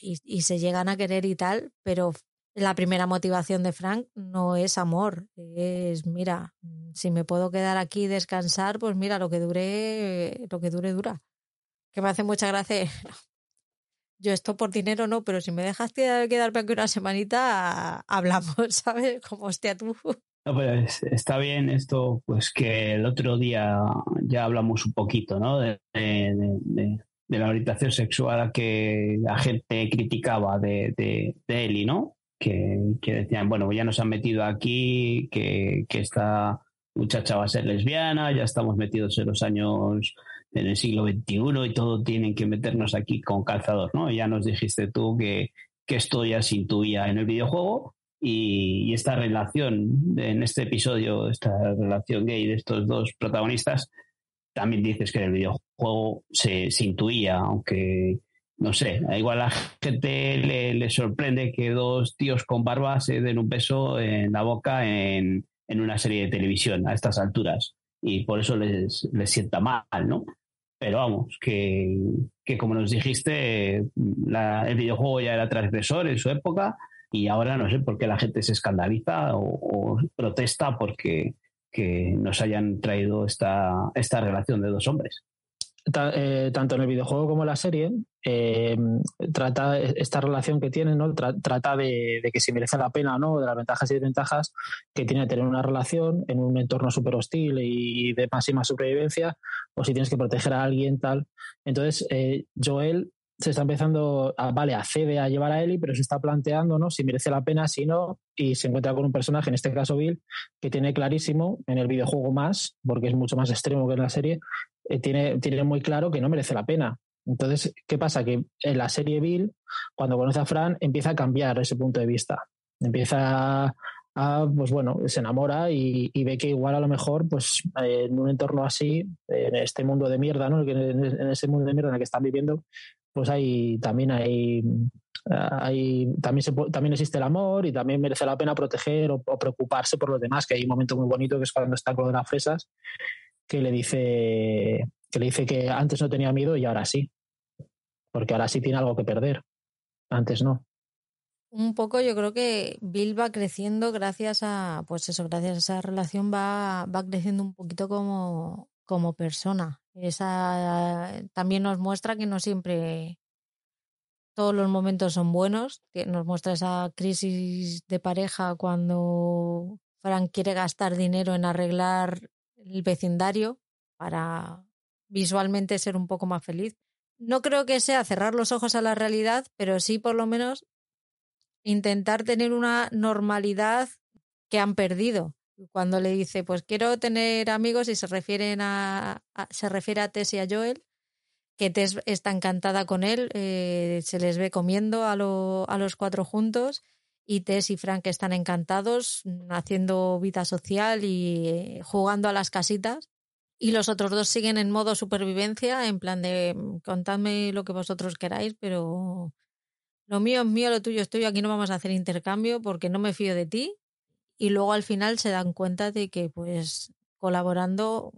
y, y se llegan a querer y tal, pero la primera motivación de Frank no es amor, es mira, si me puedo quedar aquí y descansar, pues mira, lo que dure, lo que dure dura. Que me hace mucha gracia. (laughs) Yo esto por dinero no, pero si me dejas quedar- quedarme aquí una semanita, hablamos, (laughs) ¿sabes? Como hostia tú. No, pero es- está bien esto, pues que el otro día ya hablamos un poquito, ¿no? De- de la orientación sexual a que la gente criticaba de, de, de Eli, ¿no? Que, decían, bueno, ya nos han metido aquí, que, que esta muchacha va a ser lesbiana, ya estamos metidos en los años en el siglo XXI y todo tienen que meternos aquí con calzador, ¿no? Ya nos dijiste tú que, que esto ya se intuía en el videojuego y, y esta relación en este episodio, esta relación gay de estos dos protagonistas, también dices que en el videojuego se, se intuía, aunque no sé, igual a la gente le, le sorprende que dos tíos con barba se den un beso en la boca en, en una serie de televisión a estas alturas y por eso les, les sienta mal, ¿no? Pero vamos, que, que como nos dijiste, la- el videojuego ya era transgresor en su época y ahora no sé por qué la gente se escandaliza o, o protesta porque que nos hayan traído esta, esta relación de dos hombres. Eh, tanto en el videojuego como en la serie, eh, trata esta relación que tienen, ¿no? Tra- trata de, de que si merece la pena o no, de las ventajas y desventajas que tiene tener una relación en un entorno súper hostil y de máxima supervivencia, o si tienes que proteger a alguien, tal. Entonces, eh, Joel se está empezando, a, vale, accede a llevar a Ellie, pero se está planteando, ¿no? Si merece la pena, si no, y se encuentra con un personaje, en este caso Bill, que tiene clarísimo, en el videojuego más, porque es mucho más extremo que en la serie, eh, tiene, tiene muy claro que no merece la pena. Entonces, ¿qué pasa? Que en la serie Bill, cuando conoce a Fran, empieza a cambiar ese punto de vista. Empieza a, pues bueno, se enamora y, y ve que igual a lo mejor, pues eh, en un entorno así, en este mundo de mierda, ¿no? En en ese mundo de mierda en el que están viviendo, pues hay también hay, hay también se también existe el amor y también merece la pena proteger o, o preocuparse por los demás, que hay un momento muy bonito que es cuando está con las fresas, que le dice que le dice que antes no tenía miedo y ahora sí. Porque ahora sí tiene algo que perder. Antes no. Un poco yo creo que Bill va creciendo gracias a, pues eso, gracias a esa relación va, va creciendo un poquito como, como persona. Esa también nos muestra que no siempre todos los momentos son buenos, nos muestra esa crisis de pareja cuando Frank quiere gastar dinero en arreglar el vecindario para visualmente ser un poco más feliz. No creo que sea cerrar los ojos a la realidad, pero sí por lo menos intentar tener una normalidad que han perdido. Cuando le dice, pues quiero tener amigos y se refieren a, se refiere a Tess y a Joel, que Tess está encantada con él, eh, se les ve comiendo a, lo- a los cuatro juntos y Tess y Frank están encantados haciendo vida social y eh, jugando a las casitas. Y los otros dos siguen en modo supervivencia, en plan de mm, contadme lo que vosotros queráis, pero lo mío es mío, lo tuyo es tuyo, aquí no vamos a hacer intercambio porque no me fío de ti. Y luego al final se dan cuenta de que pues colaborando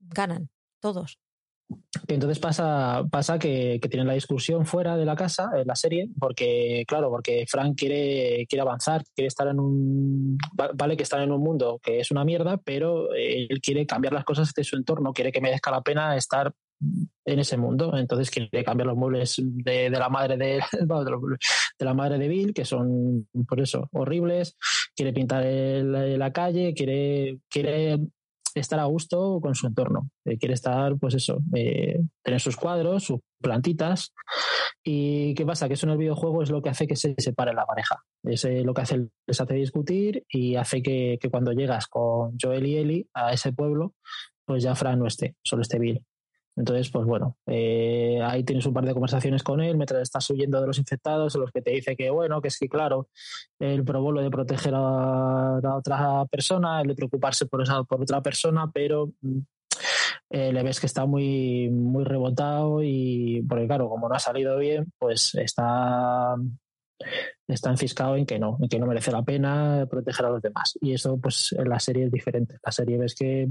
ganan todos. Entonces pasa, pasa que, que tienen la discusión fuera de la casa, en la serie, porque, claro, porque Frank quiere, quiere avanzar, quiere estar en un. va- Vale que están en un mundo que es una mierda, pero él quiere cambiar las cosas de su entorno, quiere que merezca la pena estar en ese mundo. Entonces quiere cambiar los muebles de, la madre de, (laughs) de, la madre de Bill, que son por eso horribles, quiere pintar la calle, quiere, quiere estar a gusto con su entorno. Eh, quiere estar, pues eso, eh, tener sus cuadros, sus plantitas. ¿Y qué pasa? Que eso en el videojuego es lo que hace que se separe la pareja. Es eh, lo que hace, les hace discutir y hace que, que cuando llegas con Joel y Ellie a ese pueblo, pues ya Fran no esté, solo esté Bill. Entonces, pues bueno, eh, ahí tienes un par de conversaciones con él mientras estás huyendo de los infectados, en los que te dice que, bueno, que es que, claro, él probó lo de proteger a otra persona, el de preocuparse por, esa, por otra persona, pero mm, eh, le ves que está muy, muy rebotado y, porque claro, como no ha salido bien, pues está, está enfiscado en que no, en que no merece la pena proteger a los demás. Y eso, pues, en la serie es diferente. La serie ves que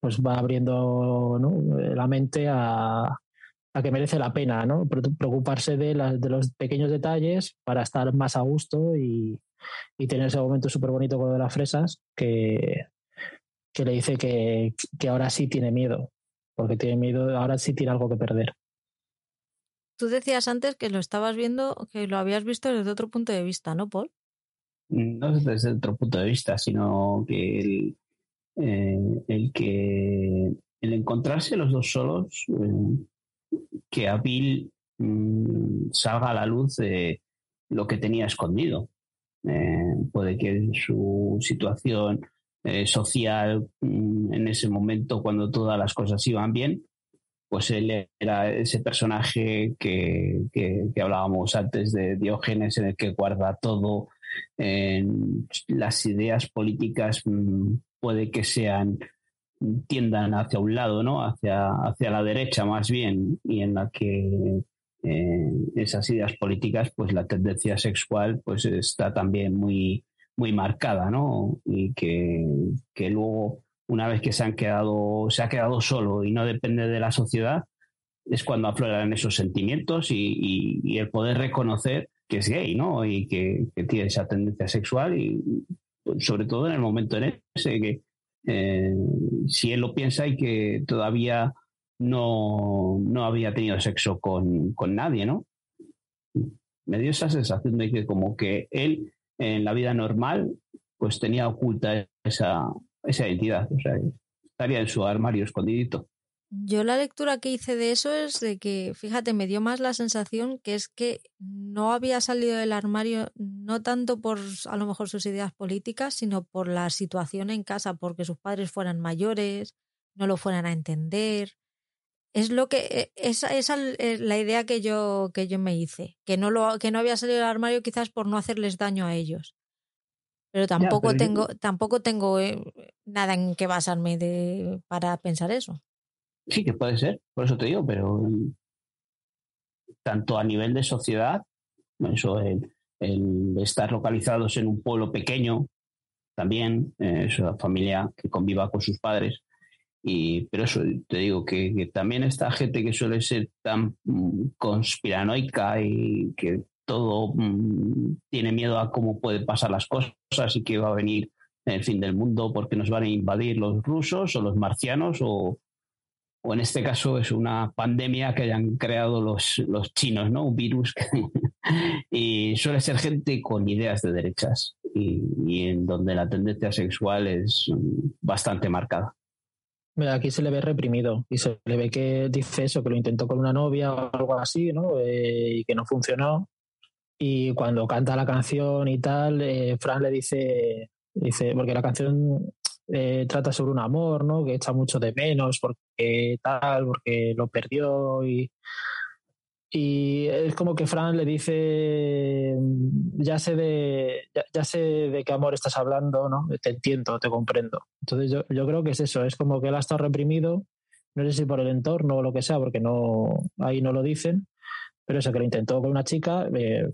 pues va abriendo ¿no? la mente a, a, que merece la pena, ¿no? Preocuparse de, la, de, los pequeños detalles para estar más a gusto y, y tener ese momento súper bonito con lo de las fresas que, que le dice que, que, ahora sí tiene miedo, porque tiene miedo, ahora sí tiene algo que perder. Tú decías antes que lo estabas viendo, que lo habías visto desde otro punto de vista, ¿no, Paul? No desde otro punto de vista, sino que el, eh, el que el encontrarse los dos solos, eh, que a Bill mm, salga a la luz de lo que tenía escondido. Eh, puede que su situación social mm, en ese momento, cuando todas las cosas iban bien, pues él era ese personaje que, que, que hablábamos antes de Diógenes, en el que guarda todo, las ideas políticas mm, puede que sean tiendan hacia un lado, ¿no? Hacia, hacia la derecha más bien, y en la que eh, esas ideas políticas, pues la tendencia sexual pues está también muy, muy marcada, ¿no? Y que, que luego, una vez que se han quedado, se ha quedado solo y no depende de la sociedad, es cuando afloran esos sentimientos y, el poder reconocer que es gay, ¿no? Y que, que tiene esa tendencia sexual y, sobre todo en el momento en ese que eh, si él lo piensa y que todavía no, no había tenido sexo con, con, nadie, ¿no? Me dio esa sensación de que como que él en la vida normal pues tenía oculta esa, esa identidad, o sea, estaría en su armario escondidito. Yo la lectura que hice de eso es de que, fíjate, me dio más la sensación que es que no había salido del armario no tanto por a lo mejor sus ideas políticas, sino por la situación en casa, porque sus padres fueran mayores, no lo fueran a entender. Es lo que esa es la idea que yo que yo me hice, que no lo que no había salido del armario quizás por no hacerles daño a ellos. Pero tampoco ya, pero tengo yo... tampoco tengo eh, nada en que basarme de para pensar eso. Sí, que puede ser, por eso te digo, pero tanto a nivel de sociedad, eso, el, estar localizados en un pueblo pequeño, también, eh, es una familia que conviva con sus padres. Y, pero eso, te digo que, que también esta gente que suele ser tan mm, conspiranoica y que todo mm, tiene miedo a cómo pueden pasar las cosas y que va a venir el fin del mundo porque nos van a invadir los rusos o los marcianos o, o en este caso es una pandemia que hayan creado los, los chinos, ¿no? Un virus. (laughs) y suele ser gente con ideas de derechas y, y, en donde la tendencia sexual es bastante marcada. Mira, aquí se le ve reprimido y se le ve que dice eso, que lo intentó con una novia o algo así, ¿no? Eh, y que no funcionó. Y cuando canta la canción y tal, eh, Fran le dice, dice, porque la canción eh, trata sobre un amor, ¿no? Que echa mucho de menos porque tal, porque lo perdió y, y es como que Fran le dice, ya sé de, ya, ya, sé de qué amor estás hablando, ¿no? Te entiendo, te comprendo. Entonces yo, yo creo que es eso, es como que él ha estado reprimido, no sé si por el entorno o lo que sea, porque no, ahí no lo dicen, pero eso que lo intentó con una chica, eh,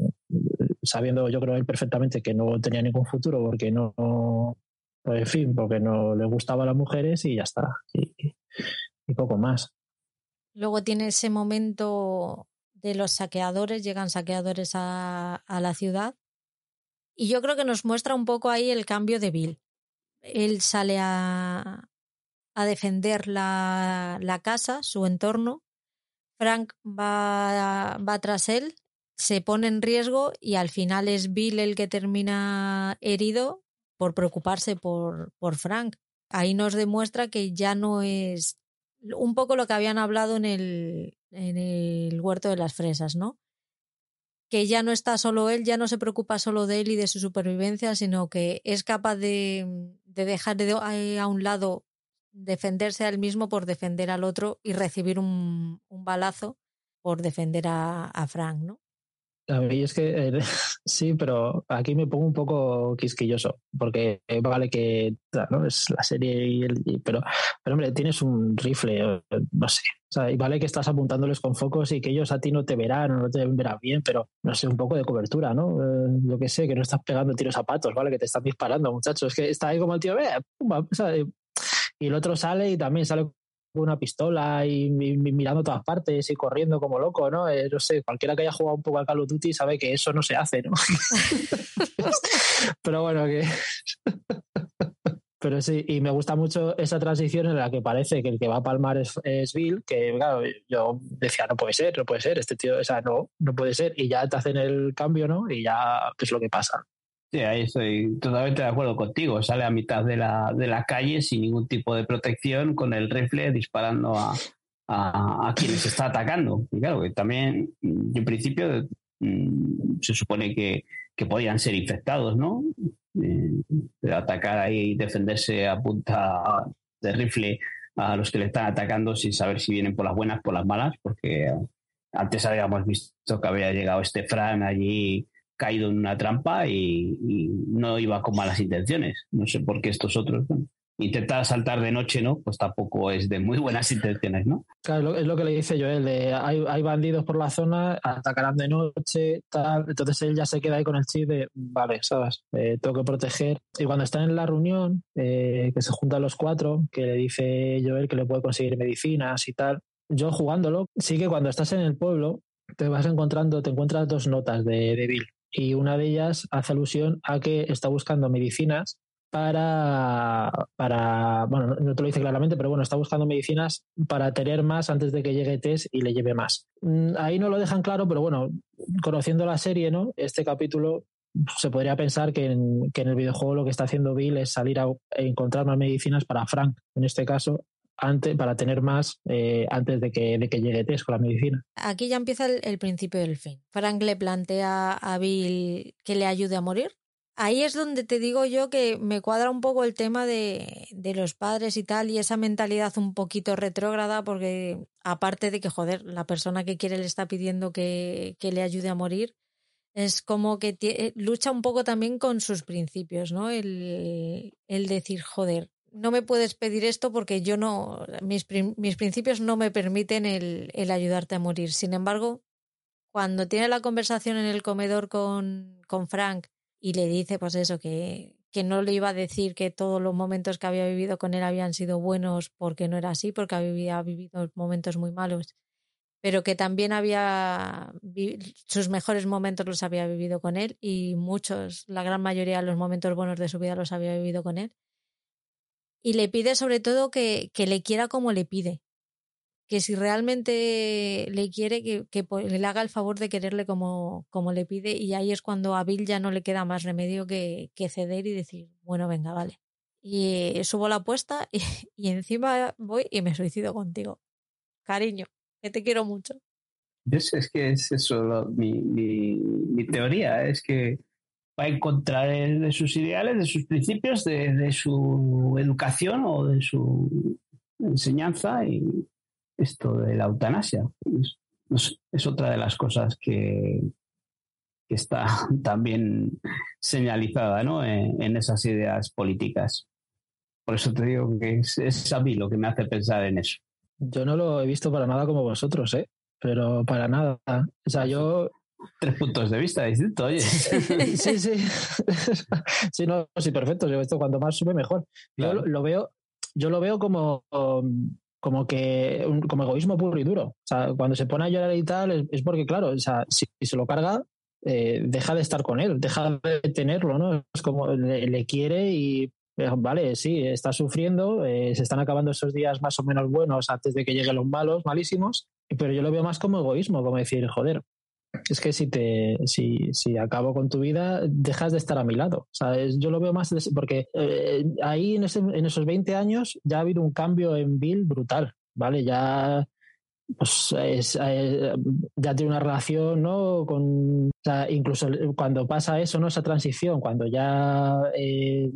sabiendo yo creo él perfectamente que no tenía ningún futuro porque no, pues, en fin, porque no le gustaba a las mujeres y ya está. Y, poco más. Luego tiene ese momento de los saqueadores, llegan saqueadores a, la ciudad. Y yo creo que nos muestra un poco ahí el cambio de Bill. Él sale a, a defender la, casa, su entorno. Frank va tras él, se pone en riesgo y al final es Bill el que termina herido por preocuparse por, por Frank. ahí nos demuestra que ya no es un poco lo que habían hablado en el, en el huerto de las fresas, ¿no? Que ya no está solo él, ya no se preocupa solo de él y de su supervivencia, sino que es capaz de, de dejar de, a un lado defenderse a él mismo por defender al otro y recibir un, un balazo por defender a, a Frank, ¿no? A mí es que eh, (laughs) sí, pero aquí me pongo un poco quisquilloso, porque eh, vale que ¿no? es la serie, y, el, pero, pero hombre, tienes un rifle, eh, no sé. O sea, y vale que estás apuntándoles con focos y que ellos a ti no te verán o no te verán bien, pero no sé, un poco de cobertura, ¿no? Eh, yo qué sé, que no estás pegando tiros a patos, ¿vale? Que te están disparando, muchachos. Es que está ahí como el tío, ve, pumba, o sea, y el otro sale y también sale una pistola y, mirando a todas partes y corriendo como loco, ¿no? Eh, no sé, cualquiera que haya jugado un poco al Call of Duty sabe que eso no se hace, ¿no? (laughs) Pero bueno, que... Pero sí, y me gusta mucho esa transición en la que parece que el que va a palmar es, es Bill, que claro, yo decía, no puede ser, no puede ser, este tío, o sea, no, no puede ser, y ya te hacen el cambio, ¿no? Y ya es lo que pasa. Sí, ahí estoy totalmente de acuerdo contigo. Sale a mitad de la, de la calle sin ningún tipo de protección, con el rifle disparando a, a, a quienes está atacando. Y claro, que también, mm, en principio, mm, se supone que, que podían ser infectados, ¿no? Eh, atacar ahí y defenderse a punta de rifle a los que le están atacando sin saber si vienen por las buenas, por las malas, porque eh, antes habíamos visto que había llegado este Fran allí caído en una trampa y, no iba con malas intenciones. No sé por qué estos otros. bueno, intentar saltar de noche, ¿no? Pues tampoco es de muy buenas (laughs) intenciones, ¿no? Claro, es lo que le dice Joel, de hay, hay bandidos por la zona, atacarán de noche, tal. Entonces él ya se queda ahí con el chip de, vale, ¿sabes? Eh, tengo que proteger. Y cuando están en la reunión, eh, que se juntan los cuatro, que le dice Joel que le puede conseguir medicinas y tal, yo jugándolo, sí que cuando estás en el pueblo, te vas encontrando, te encuentras dos notas de, de Bill. Y una de ellas hace alusión a que está buscando medicinas para, para, bueno, no te lo dice claramente, pero bueno, está buscando medicinas para tener más antes de que llegue Tess y le lleve más. Mm, Ahí no lo dejan claro, pero bueno, conociendo la serie, ¿no? Este capítulo se podría pensar que en, que en el videojuego lo que está haciendo Bill es salir a, a encontrar más medicinas para Frank, en este caso, antes, para tener más eh, antes de que, de que llegue Tess con la medicina. Aquí ya empieza el, el principio del fin. Frank le plantea a Bill que le ayude a morir. Ahí es donde te digo yo que me cuadra un poco el tema de, de los padres y tal, y esa mentalidad un poquito retrógrada, porque aparte de que, joder, la persona que quiere le está pidiendo que, que le ayude a morir, es como que eh, lucha un poco también con sus principios, ¿no? El, el decir, joder, no me puedes pedir esto porque yo no, mis, mis principios no me permiten el, el ayudarte a morir. Sin embargo, cuando tiene la conversación en el comedor con, con Frank y le dice, pues eso, que, que no le iba a decir que todos los momentos que había vivido con él habían sido buenos porque no era así, porque había vivido momentos muy malos, pero que también había sus mejores momentos los había vivido con él y muchos, la gran mayoría de los momentos buenos de su vida los había vivido con él. Y le pide sobre todo que, que le quiera como le pide, que si realmente le quiere, que, que le haga el favor de quererle como, como le pide. Y ahí es cuando a Bill ya no le queda más remedio que, que ceder y decir, bueno, venga, vale. Y subo la apuesta y, (laughs) y encima voy y me suicido contigo. Cariño, que te quiero mucho. Es, es que es eso, lo- mi, mi, mi teoría es que va en contra de, sus ideales, de sus principios, de, de su educación o de su enseñanza y esto de la eutanasia. Es- es otra de las cosas que, que está (laughs) también señalizada ¿no? en, en esas ideas políticas. Por eso te digo que es, es a mí lo que me hace pensar en eso. Yo no lo he visto para nada como vosotros, ¿eh? Pero para nada. O sea, yo Tres puntos de vista distintos, oye. sí, sí. (laughs) sí, no, sí, perfecto. Yo esto cuanto más sube, mejor. Yo Claro. lo, lo veo, yo lo veo como, como que como egoísmo puro y duro. O sea, cuando se pone a llorar y tal, es, porque, claro, o sea, si, se lo carga, eh, deja de estar con él, deja de tenerlo, ¿no? Es como le, le quiere y eh, vale, sí, está sufriendo, eh, se están acabando esos días más o menos buenos antes de que lleguen los malos, malísimos, pero yo lo veo más como egoísmo, como decir, joder, es que si te si, si acabo con tu vida, dejas de estar a mi lado. Yo lo veo más porque eh, ahí en, ese- en esos 20 años ya ha habido un cambio en Bill brutal, ¿vale? Ya pues es- eh, ya tiene una relación, ¿no? Con, incluso cuando pasa eso, ¿no? Esa transición, cuando ya eh,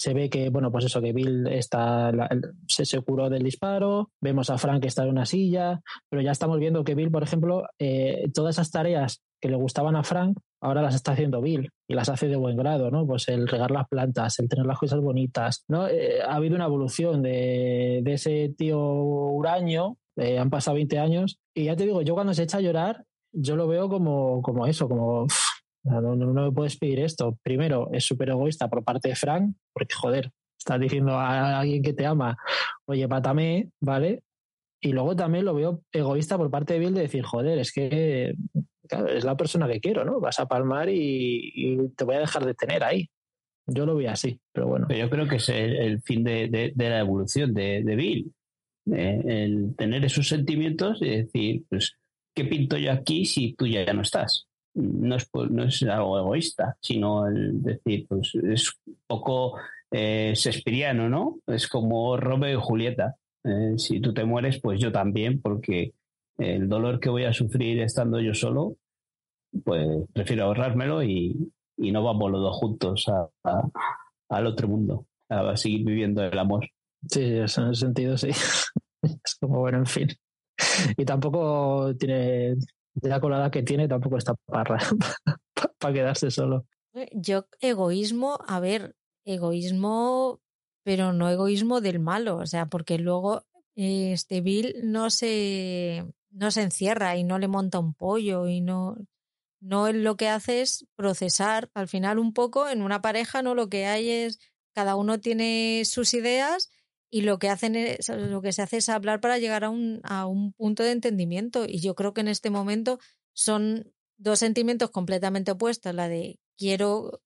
se ve que, bueno, pues eso, que Bill está, la- se, se curó del disparo, vemos a Frank que está en una silla, pero ya estamos viendo que Bill, por ejemplo, eh, todas esas tareas que le gustaban a Frank, ahora las está haciendo Bill y las hace de buen grado, ¿no? Pues el regar las plantas, el tener las cosas bonitas, ¿no? Eh, ha habido una evolución de, de ese tío huraño, eh, han pasado 20 años, y ya te digo, yo cuando se echa a llorar, yo lo veo como, como eso, como... "Uf, no, no, no me puedes pedir esto. Primero, es súper egoísta por parte de Frank, porque joder, estás diciendo a alguien que te ama, oye, pátame, ¿vale? Y luego también lo veo egoísta por parte de Bill de decir, joder, es que es la persona que quiero, ¿no? Vas a palmar y, te voy a dejar de tener ahí. Yo lo vi así, pero bueno. Yo creo que es el, fin de, de- la evolución de, de Bill. Eh, el tener esos sentimientos y decir, pues, ¿qué pinto yo aquí si tú ya no estás? No es, no es algo egoísta, sino el decir, pues es un poco eh, ¿no? Es como Romeo y Julieta. Eh, si tú te mueres, pues yo también, porque el dolor que voy a sufrir estando yo solo, pues prefiero ahorrármelo y, y no vamos los dos juntos a- al otro mundo, a seguir viviendo el amor. Sí, en ese sentido sí. (laughs) es como, bueno, en fin. Y tampoco tiene, ya la edad que tiene, tampoco está para, (laughs) para quedarse solo. Yo, egoísmo, a ver, egoísmo, pero no egoísmo del malo, o sea, porque luego eh, este Bill no se, no se encierra y no le monta un pollo y no, no él lo que hace es procesar, al final un poco en una pareja, ¿no? Lo que hay es, cada uno tiene sus ideas y lo que hacen es, lo que se hace es hablar para llegar a un, a un punto de entendimiento. Y yo creo que en este momento son dos sentimientos completamente opuestos, la de quiero,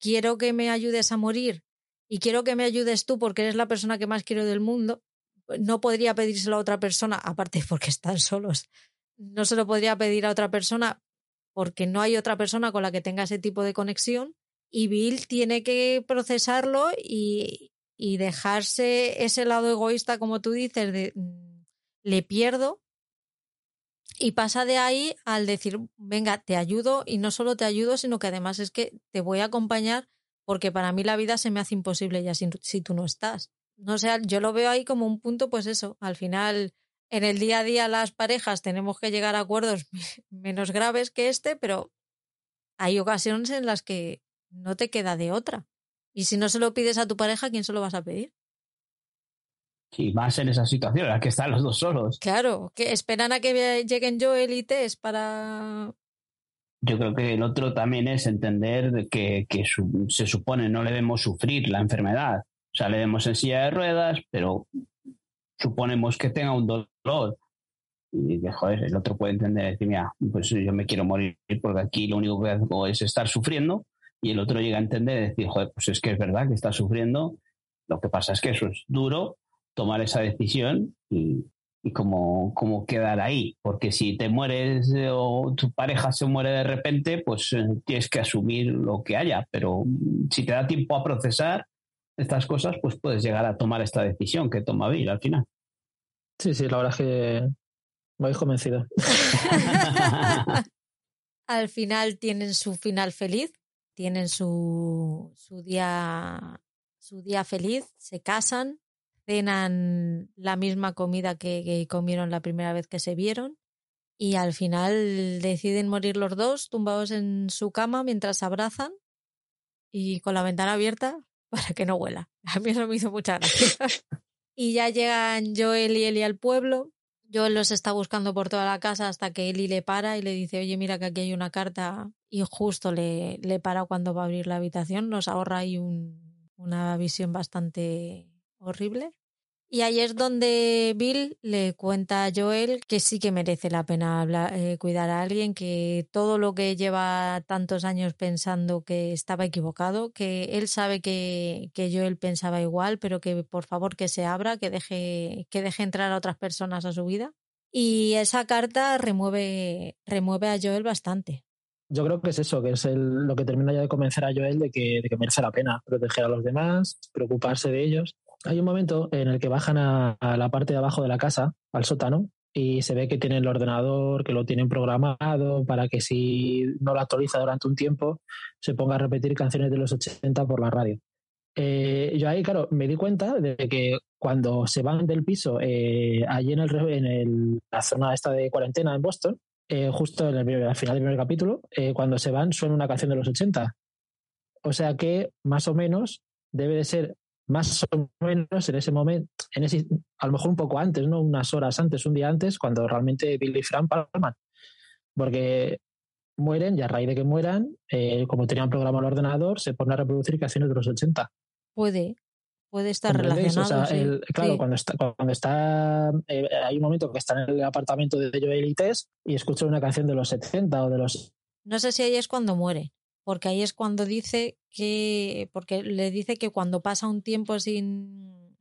quiero que me ayudes a morir y quiero que me ayudes tú porque eres la persona que más quiero del mundo, no podría pedírselo a otra persona, aparte porque están solos, no se lo podría pedir a otra persona porque no hay otra persona con la que tenga ese tipo de conexión y Bill tiene que procesarlo y, y dejarse ese lado egoísta, como tú dices, de mm, le pierdo y pasa de ahí al decir, venga, te ayudo y no solo te ayudo, sino que además es que te voy a acompañar porque para mí la vida se me hace imposible ya si, si tú no estás. No sé, yo lo veo ahí como un punto, pues eso, al final en el día a día las parejas tenemos que llegar a acuerdos (laughs) menos graves que este, pero hay ocasiones en las que no te queda de otra. Y si no se lo pides a tu pareja, ¿quién se lo vas a pedir? Y más en esa situación en la que están los dos solos. Claro, que esperan a que lleguen Joel y Tess para... Yo creo que el otro también es entender de que, que su- se supone no le debemos sufrir la enfermedad. O sea, le debemos en silla de ruedas, pero suponemos que tenga un dolor. Y joder, el otro puede entender, decir, mira, pues yo me quiero morir porque aquí lo único que hago es estar sufriendo. Y el otro llega a entender y decir, joder, pues es que es verdad que está sufriendo. Lo que pasa es que eso es duro, tomar esa decisión y, y cómo, cómo quedar ahí. Porque si te mueres eh, o tu pareja se muere de repente, pues eh, tienes que asumir lo que haya. Pero mm, si te da tiempo a procesar estas cosas, pues puedes llegar a tomar esta decisión que toma Bill al final. Sí, sí, la verdad es que me habéis convencido. (laughs) (laughs) Al final tienen su final feliz, tienen su, su día su día feliz, se casan, cenan la misma comida que, que comieron la primera vez que se vieron y al final deciden morir los dos tumbados en su cama mientras se abrazan y con la ventana abierta (laughs) para que no huela. A mí eso me hizo mucha gracia. (laughs) y ya llegan Joel y Eli al pueblo. Joel los está buscando por toda la casa hasta que Eli le para y le dice, oye, mira que aquí hay una carta y justo le, le para cuando va a abrir la habitación. Nos ahorra ahí un, una visión bastante horrible. Y ahí es donde Bill le cuenta a Joel que sí que merece la pena hablar- eh, cuidar a alguien, que todo lo que lleva tantos años pensando que estaba equivocado, que él sabe que, que Joel pensaba igual, pero que por favor que se abra, que deje, que deje entrar a otras personas a su vida. Y esa carta remueve, remueve a Joel bastante. Yo creo que es eso, que es lo que termina ya de convencer a Joel de que, de que merece la pena proteger a los demás, preocuparse de ellos. Hay un momento en el que bajan a, la parte de abajo de la casa, al sótano, y se ve que tienen el ordenador, que lo tienen programado para que si no lo actualiza durante un tiempo, se ponga a repetir canciones de los 80 por la radio. Eh, yo ahí, claro, me di cuenta de que cuando se van del piso, eh, allí en, el, en la zona esta de cuarentena en Boston, eh, justo en el, al final del primer capítulo, cuando se van suena una canción de los 80. O sea que más o menos debe de ser más o menos en ese momento, en ese, a lo mejor un poco antes, ¿no? Unas horas antes, un día antes, cuando realmente Billy y Fran palman. Porque mueren y a raíz de que mueran, eh, como tenían programa el ordenador, se ponen a reproducir canciones de los 80. Puede, puede estar relacionado. O sea, sí. el- claro, Sí. cuando está, cuando está eh, hay un momento que está en el apartamento de Joel y Tess y escucha una canción de los 70 o de los No sé si ahí es cuando muere, porque ahí es cuando dice que, porque le dice que cuando pasa un tiempo sin,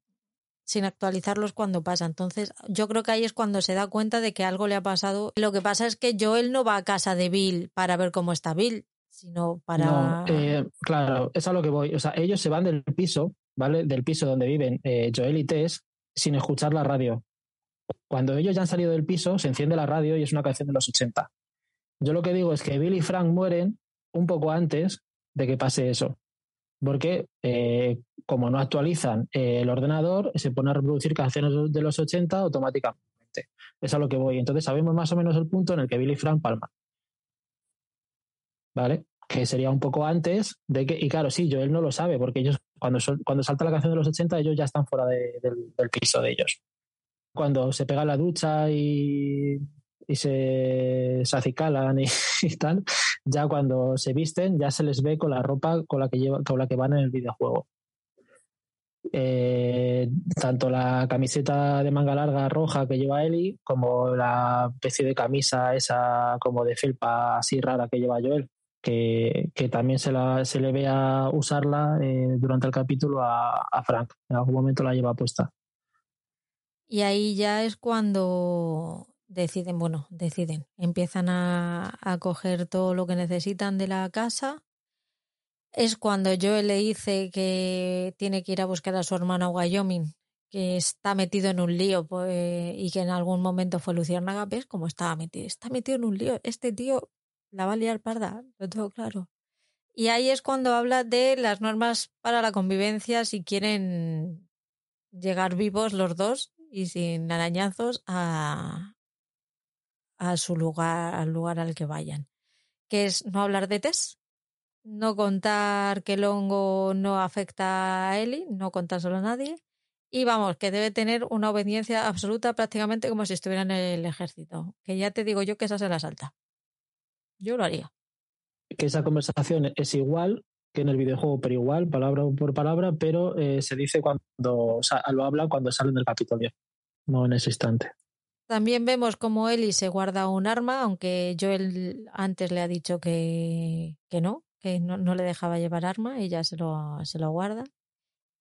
sin actualizarlos cuando pasa. Entonces, yo creo que ahí es cuando se da cuenta de que algo le ha pasado. Lo que pasa es que Joel no va a casa de Bill para ver cómo está Bill, sino para... No, eh, claro, es a lo que voy. O sea, ellos se van del piso, ¿vale? Del piso donde viven eh, Joel y Tess sin escuchar la radio. Cuando ellos ya han salido del piso, se enciende la radio y es una canción de los 80. Yo lo que digo es que Bill y Frank mueren un poco antes de que pase eso. Porque eh, como no actualizan eh, el ordenador, se pone a reproducir canciones de los 80 automáticamente. Es a lo que voy. Entonces sabemos más o menos el punto en el que Bill y Frank palman. ¿vale? Que sería un poco antes de que, y claro, sí, Joel no lo sabe, porque ellos, cuando, sol- cuando salta la canción de los 80, ellos ya están fuera de- del, del piso de ellos. Cuando se pega la ducha y, y se, acicalan (laughs) y, tal, ya cuando se visten, ya se les ve con la ropa con la que, lleva, con la que van en el videojuego. Eh, tanto la camiseta de manga larga roja que lleva Ellie como la especie de camisa esa como de felpa así rara que lleva Joel que, que también se, la, se le ve a usarla eh, durante el capítulo a, a Frank. En algún momento la lleva puesta. Y ahí ya es cuando deciden, bueno, deciden, empiezan a, coger todo lo que necesitan de la casa. Es cuando Joel le dice que tiene que ir a buscar a su hermano a Wyoming, que está metido en un lío pues, y que en algún momento fue Luciérnaga. ¿Ves cómo estaba metido? Está metido en un lío. Este tío la va a liar parda, lo tengo claro. Y ahí es cuando habla de las normas para la convivencia si quieren llegar vivos los dos y sin arañazos a, a su lugar, al lugar al que vayan. Que es no hablar de test, no contar que el hongo no afecta a Eli, no contárselo a nadie. Y vamos, que debe tener una obediencia absoluta prácticamente como si estuviera en el ejército. Que ya te digo yo que esa se la salta. Yo lo haría. Que esa conversación es igual que en el videojuego, pero igual, palabra por palabra, pero eh, se dice cuando, o sea, lo habla cuando salen del Capitolio, no en ese instante. También vemos como Eli se guarda un arma, aunque Joel antes le ha dicho que, que no, que no, no le dejaba llevar arma, ella se lo, se lo guarda.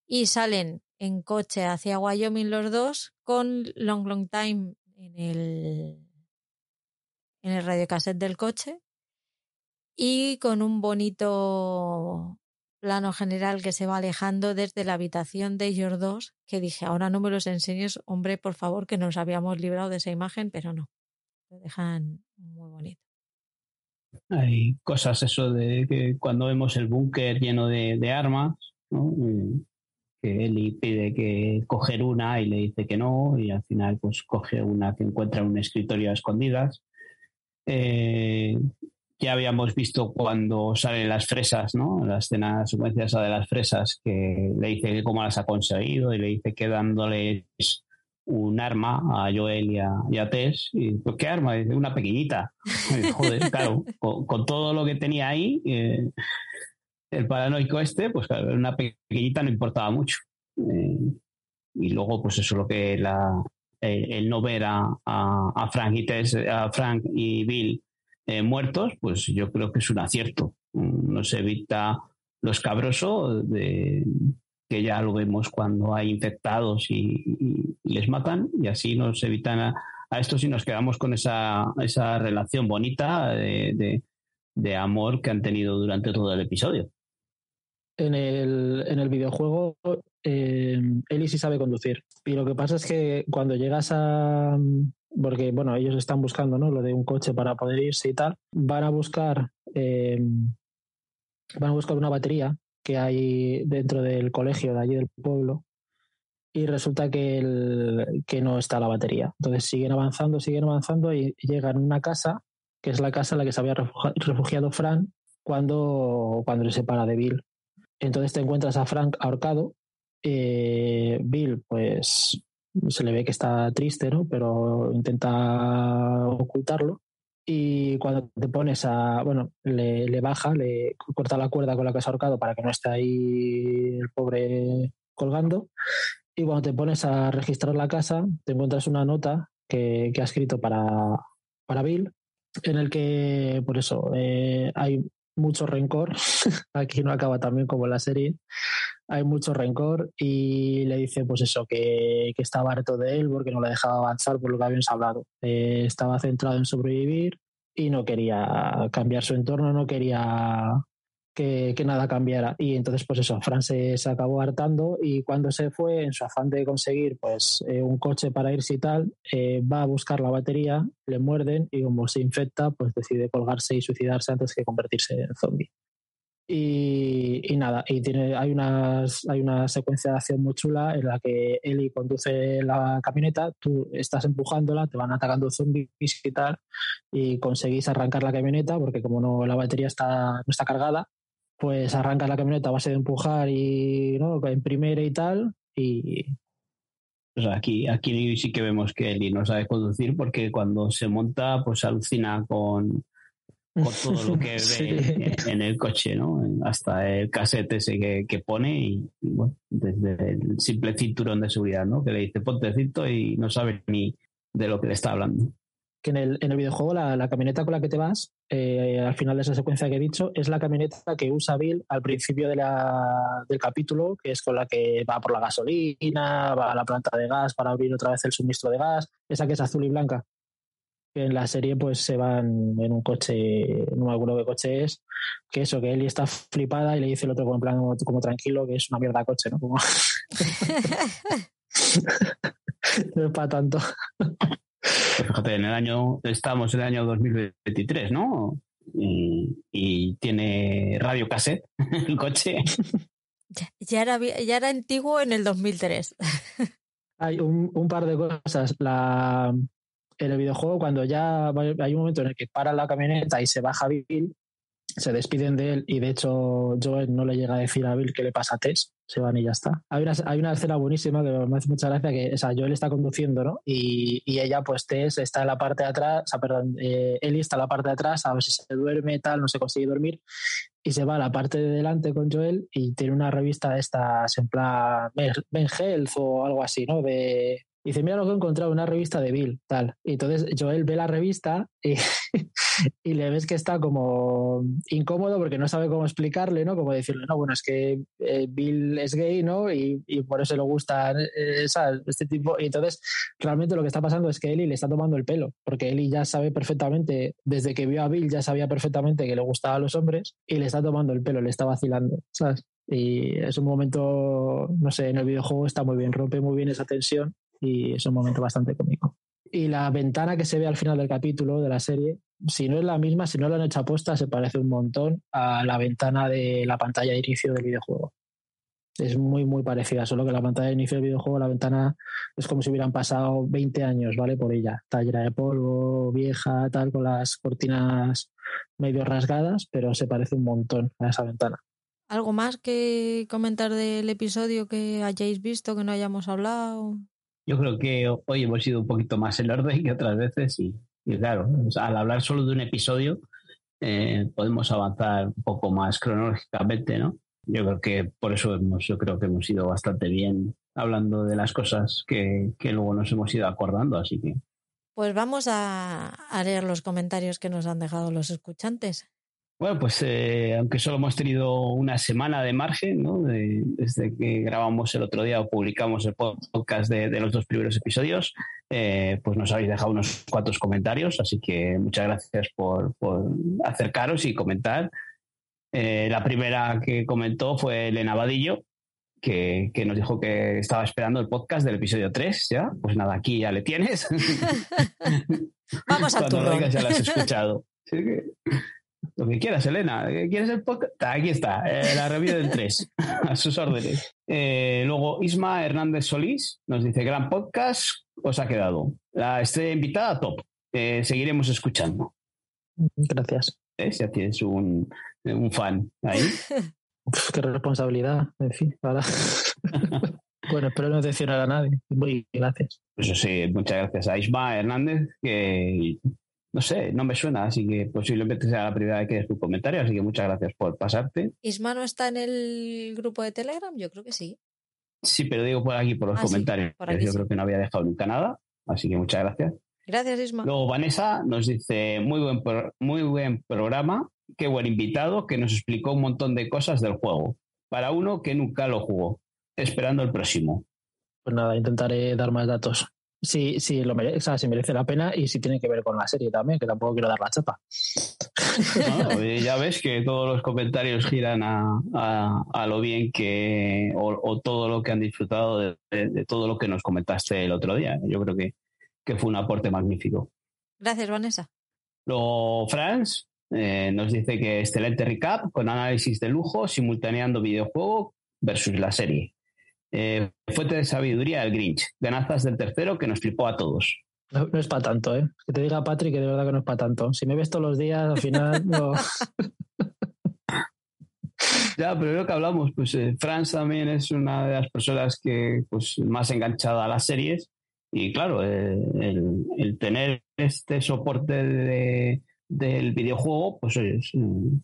Y salen en coche hacia Wyoming los dos con Long Long Time en el, en el radiocassette del coche y con un bonito plano general que se va alejando desde la habitación de ellos dos, que dije, ahora no me los enseñes, hombre, por favor, que nos habíamos librado de esa imagen, pero no. Lo dejan muy bonito. Hay cosas eso de que cuando vemos el búnker lleno de, armas, que Eli pide que coger una y le dice que no, y al final pues coge una que encuentra en un escritorio a escondidas. Eh, ya habíamos visto cuando salen las fresas, ¿no? La escena, la secuencia de las fresas, que le dice que cómo las ha conseguido y le dice que dándoles un arma a Joel y a, Tess. Y, pues, ¿qué arma? Dice, una pequeñita. (laughs) Joder, claro, con, todo lo que tenía ahí, eh, el paranoico este, pues claro, una pequeñita no importaba mucho. Eh, y luego, pues eso es lo que la, el, no ver a Frank y Tess, a Frank y Bill eh, muertos, pues yo creo que es un acierto. Mm, Nos evita lo escabroso de que ya lo vemos cuando hay infectados y, y- y les matan, y así nos evitan a, a esto sí nos quedamos con esa, esa relación bonita de, de, de amor que han tenido durante todo el episodio. En el, en el videojuego, eh, Ellie sí sabe conducir. Y lo que pasa es que cuando llegas a. Porque, bueno, ellos están buscando, ¿no? Lo de un coche para poder irse y tal. Van a buscar. eh, van a buscar una batería que hay dentro del colegio de allí del pueblo. Y resulta que, el- que no está la batería. Entonces siguen avanzando, siguen avanzando y llegan a una casa, que es la casa en la que se había refugia- refugiado Fran cuando, cuando se separa de Bill. Entonces te encuentras a Frank ahorcado. eh, Bill, pues se le ve que está triste, ¿no? Pero intenta ocultarlo. Y cuando te pones a. Bueno, le, le baja, le corta la cuerda con la que has ahorcado para que no esté ahí el pobre colgando. Y cuando te pones a registrar la casa, te encuentras una nota que, que ha escrito para, para Bill, en el que, por eso, eh, hay mucho rencor. (laughs) Aquí no acaba también como la serie. Hay mucho rencor y le dice, pues eso, que, que estaba harto de él porque no le dejaba avanzar por lo que habíamos hablado. Eh, estaba centrado en sobrevivir y no quería cambiar su entorno, no quería que, que nada cambiara. Y entonces, pues eso, Fran se, se acabó hartando y cuando se fue, en su afán de conseguir pues eh, un coche para irse y tal, eh, va a buscar la batería, le muerden y como se infecta, pues decide colgarse y suicidarse antes que convertirse en zombie. Y, y nada, y tiene, hay, unas, hay una secuencia de acción muy chula en la que Eli conduce la camioneta, tú estás empujándola, te van atacando zombies y tal, y conseguís arrancar la camioneta porque como no la batería está, no está cargada, pues arranca la camioneta a base de empujar y ¿no? en primera y tal, y sea, aquí, aquí sí que vemos que Eli no sabe conducir porque cuando se monta, pues alucina con, con todo lo que (laughs) ve Sí. en, en el coche, ¿no? Hasta el cassette ese que, que pone y, y, bueno, desde el simple cinturón de seguridad, ¿no? Que le dice ponte cinto y no sabe ni de lo que le está hablando. Que en el, en el videojuego la, la camioneta con la que te vas, eh, al final de esa secuencia que he dicho, es la camioneta que usa Bill al principio de la, del capítulo, que es con la que va por la gasolina, va a la planta de gas para abrir otra vez el suministro de gas, esa que es azul y blanca. Que en la serie pues se van en un coche, no me acuerdo qué coche es, que eso, que Ellie está flipada y le dice el otro como en plan como, tranquilo, que es una mierda coche, ¿no? Como... (laughs) (laughs) no es para tanto. (laughs) Fíjate, en el año, estamos en el año 2023, ¿no? Y, y tiene radio cassette (laughs) el coche. Ya, ya era, ya era antiguo en el 2003. (laughs) Hay un, un par de cosas. La, en el videojuego, cuando ya hay un momento en el que para la camioneta y se baja Bill, se despiden de él y de hecho Joel no le llega a decir a Bill qué le pasa a Tess, se van y ya está. Hay una, hay una escena buenísima que me hace mucha gracia que o Joel está conduciendo, ¿no? Y, y ella, pues Tess, está en la parte de atrás, o sea, perdón, eh, Ellie está en la parte de atrás, a ver si se duerme, tal, no se consigue dormir, y se va a la parte de delante con Joel y tiene una revista de estas en plan Ben Health o algo así, ¿no? De, dice, mira lo que he encontrado, una revista de Bill, tal. Y entonces Joel ve la revista y, (laughs) y le ves que está como incómodo porque no sabe cómo explicarle, ¿no? Como decirle, no, bueno, es que eh, Bill es gay, ¿no? Y, y por eso le gusta eh, este tipo. Y entonces, realmente lo que está pasando es que Eli le está tomando el pelo, porque Eli ya sabe perfectamente, desde que vio a Bill, ya sabía perfectamente que le gustaban los hombres y le está tomando el pelo, le está vacilando. Y es un momento, no sé, en el videojuego está muy bien, rompe muy bien esa tensión y es un momento bastante cómico. Y la ventana que se ve al final del capítulo de la serie, si no es la misma, si no la han hecho aposta, se parece un montón a la ventana de la pantalla de inicio del videojuego. Es muy, muy parecida, solo que la pantalla de inicio del videojuego, la ventana es como si hubieran pasado 20 años, ¿vale? Por ella. Está llena de polvo, vieja, tal, con las cortinas medio rasgadas, pero se parece un montón a esa ventana. ¿Algo más que comentar del episodio que hayáis visto, que no hayamos hablado? Yo creo que hoy hemos ido un poquito más en orden que otras veces y, claro, al hablar solo de un episodio eh, podemos avanzar un poco más cronológicamente, ¿no? Yo creo que por eso hemos, yo creo que hemos ido bastante bien hablando de las cosas que, luego nos hemos ido acordando, así que Pues vamos a leer los comentarios que nos han dejado los escuchantes. Bueno, pues eh, aunque solo hemos tenido una semana de margen, ¿no? De- desde que grabamos el otro día o publicamos el podcast de, de los dos primeros episodios, eh, pues nos habéis dejado unos cuantos comentarios, así que muchas gracias por, por acercaros y comentar. Eh, la primera que comentó fue Elena Vadillo, que, que nos dijo que estaba esperando el podcast del episodio 3, ¿ya? Pues nada, aquí ya le tienes. (laughs) Vamos al Cuando lo digas ya lo has escuchado. (laughs) Así que, lo que quieras, Elena. ¿Quieres el podcast? Aquí está, eh, la review del 3, (laughs) a sus órdenes. Eh, luego, Isma Hernández Solís nos dice, gran podcast, os ha quedado. La estrella invitada, top. Eh, seguiremos escuchando. Gracias. ¿eh? Ya tienes un, un fan ahí. (laughs) Uf, qué responsabilidad, en fin, ahora. (laughs) bueno, espero no decepcionar a nadie. Muy gracias. Pues eso sí, muchas gracias a Isma Hernández, que no sé, no me suena, así que posiblemente sea la primera vez que des tu comentario, así que muchas gracias por pasarte. ¿Isma no está en el grupo de Telegram? Yo creo que sí. Sí, pero digo por aquí, por los Ah, sí, comentarios. por aquí Yo sí. creo que no había dejado nunca nada, así que muchas gracias. Gracias, Isma. Luego Vanessa nos dice, muy buen, pro- muy buen programa, qué buen invitado que nos explicó un montón de cosas del juego, para uno que nunca lo jugó, esperando el próximo. Pues nada, intentaré dar más datos. Si, si, lo merece, o sea, si merece la pena y si tiene que ver con la serie también, que tampoco quiero dar la chapa. ¿no? Eh, ya ves que todos los comentarios giran a, a- a lo bien que, o, o todo lo que han disfrutado de, de- de todo lo que nos comentaste el otro día. Yo creo que, que fue un aporte magnífico. Gracias, Vanessa. Luego, Franz eh, nos dice que excelente recap con análisis de lujo, simultaneando videojuego versus la serie. Eh, fuente de sabiduría el Grinch, ganazas del tercero que nos flipó a todos. No, no es para tanto, ¿eh? Que te diga Patrick que de verdad que no es para tanto. Si me ves todos los días, al final (laughs) no. Ya, pero lo que hablamos, pues eh, Franz también es una de las personas que pues más enganchada a las series y claro, eh, el, el tener este soporte de- del videojuego, pues es, mm,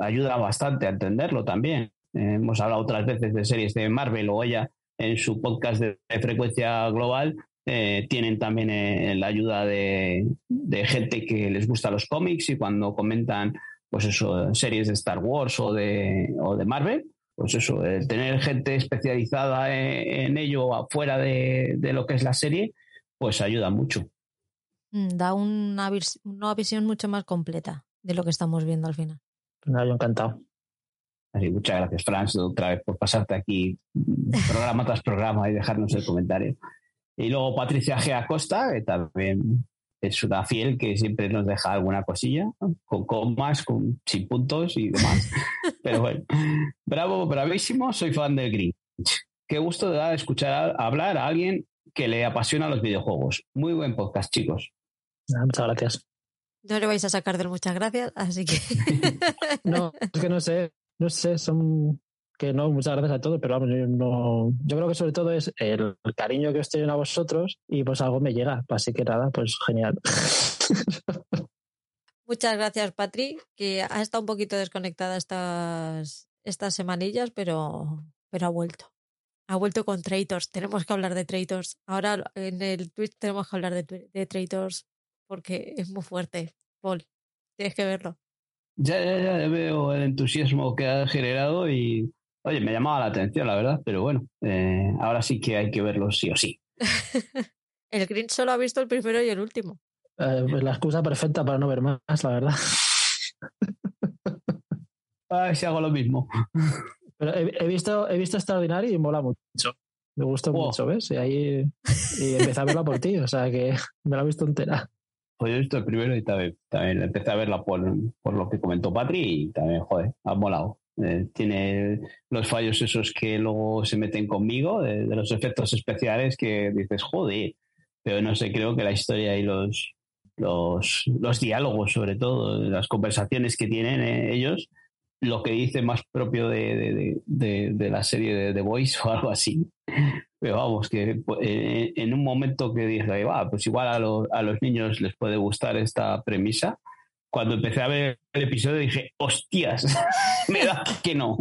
ayuda bastante a entenderlo también. Eh, hemos hablado otras veces de series de Marvel o ella en su podcast de, de frecuencia global. eh, tienen también eh, la ayuda de, de gente que les gusta los cómics y cuando comentan pues eso, series de Star Wars o de, o de Marvel, pues eso, el tener gente especializada en, en ello afuera de, de lo que es la serie, pues ayuda mucho. Mm, Da una, vis- una visión mucho más completa de lo que estamos viendo al final. Nada, yo encantado. Así que muchas gracias, Franz, otra vez por pasarte aquí programa tras programa y dejarnos el comentario. Y luego Patricia G. Acosta, que también es una fiel que siempre nos deja alguna cosilla, ¿no? con comas, con, sin puntos y demás. (laughs) Pero bueno, bravo, bravísimo, soy fan del Grinch. Qué gusto da escuchar a- hablar a alguien que le apasiona los videojuegos. Muy buen podcast, chicos. Nada, muchas gracias. No le vais a sacar del muchas gracias, así que (laughs) No, es que no sé, no sé, son que no, muchas gracias a todos, pero vamos, yo no, yo creo que sobre todo es el, cariño que os tienen a vosotros y pues algo me llega, así que nada, pues genial. (laughs) muchas gracias, Patri, que ha estado un poquito desconectada estas, estas semanillas, pero, pero ha vuelto. Ha vuelto con Traitors. Tenemos que hablar de Traitors. Ahora en el Twitch tenemos que hablar de, de Traitors porque es muy fuerte. Paul, tienes que verlo. Ya, ya, ya, ya veo el entusiasmo que ha generado y, oye, me llamaba la atención, la verdad, pero bueno, eh, ahora sí que hay que verlo sí o sí. (laughs) El Grinch solo ha visto el primero y el último. Eh, pues la excusa perfecta para no ver más, la verdad. (laughs) Ay, si hago lo mismo. (laughs) Pero he, he visto, he visto Extraordinario y mola mucho. Me gustó Wow. mucho, ¿ves? Y ahí y empecé a verla por ti, o sea que me la he visto entera. Pues yo he visto el primero y también, empecé a verla por, por lo que comentó Patri y también, joder, ha molado. Eh, tiene los fallos esos que luego se meten conmigo, de, los efectos especiales que dices, joder, pero no sé, creo que la historia y los, los, los diálogos, sobre todo, las conversaciones que tienen eh, ellos, lo que dice más propio de- de- de la serie de The Voice (laughs) o algo así. Pero vamos, que eh, en un momento que dije, va, pues igual a, los- a los niños les puede gustar esta premisa. Cuando empecé a ver el episodio dije, hostias, (laughs) me da que no.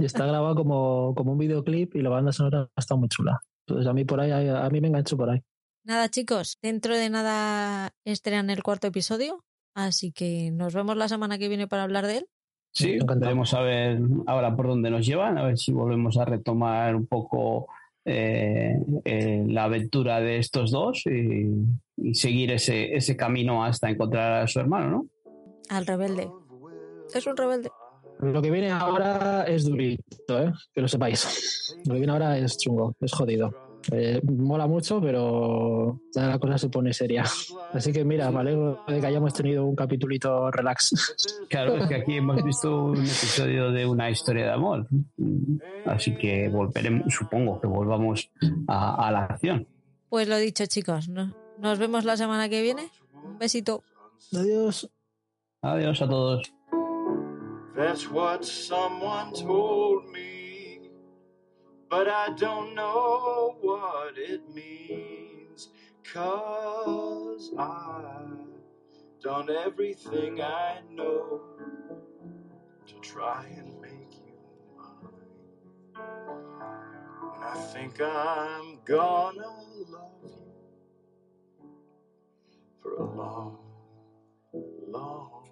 Y está grabado como, como un videoclip y la banda sonora está muy chula. Entonces a mí por ahí, a mí me engancho por ahí. Nada, chicos, dentro de nada estrenan el cuarto episodio, Así que nos vemos la semana que viene para hablar de él. Sí, veremos a ver ahora por dónde nos llevan, a ver si volvemos a retomar un poco eh, eh, la aventura de estos dos y, y seguir ese, ese camino hasta encontrar a su hermano, ¿no? Al rebelde. Es un rebelde. Lo que viene ahora es durito, ¿eh? que lo sepáis. Lo que viene ahora es chungo, es jodido. Eh, mola mucho, pero ya la cosa se pone seria. (laughs) Así que mira, me alegro de que hayamos tenido un capitulito relax. (laughs) Claro, es que aquí hemos visto un episodio de una historia de amor, así que volveremos, supongo que volvamos a, a la acción. Pues lo dicho, chicos. no- Nos vemos la semana que viene. Un besito. Adiós. Adiós a todos. That's what someone told me, but I don't know what it means. Cause I've done everything I know to try and make you mine. And I think I'm gonna love you for a long, long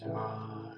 time.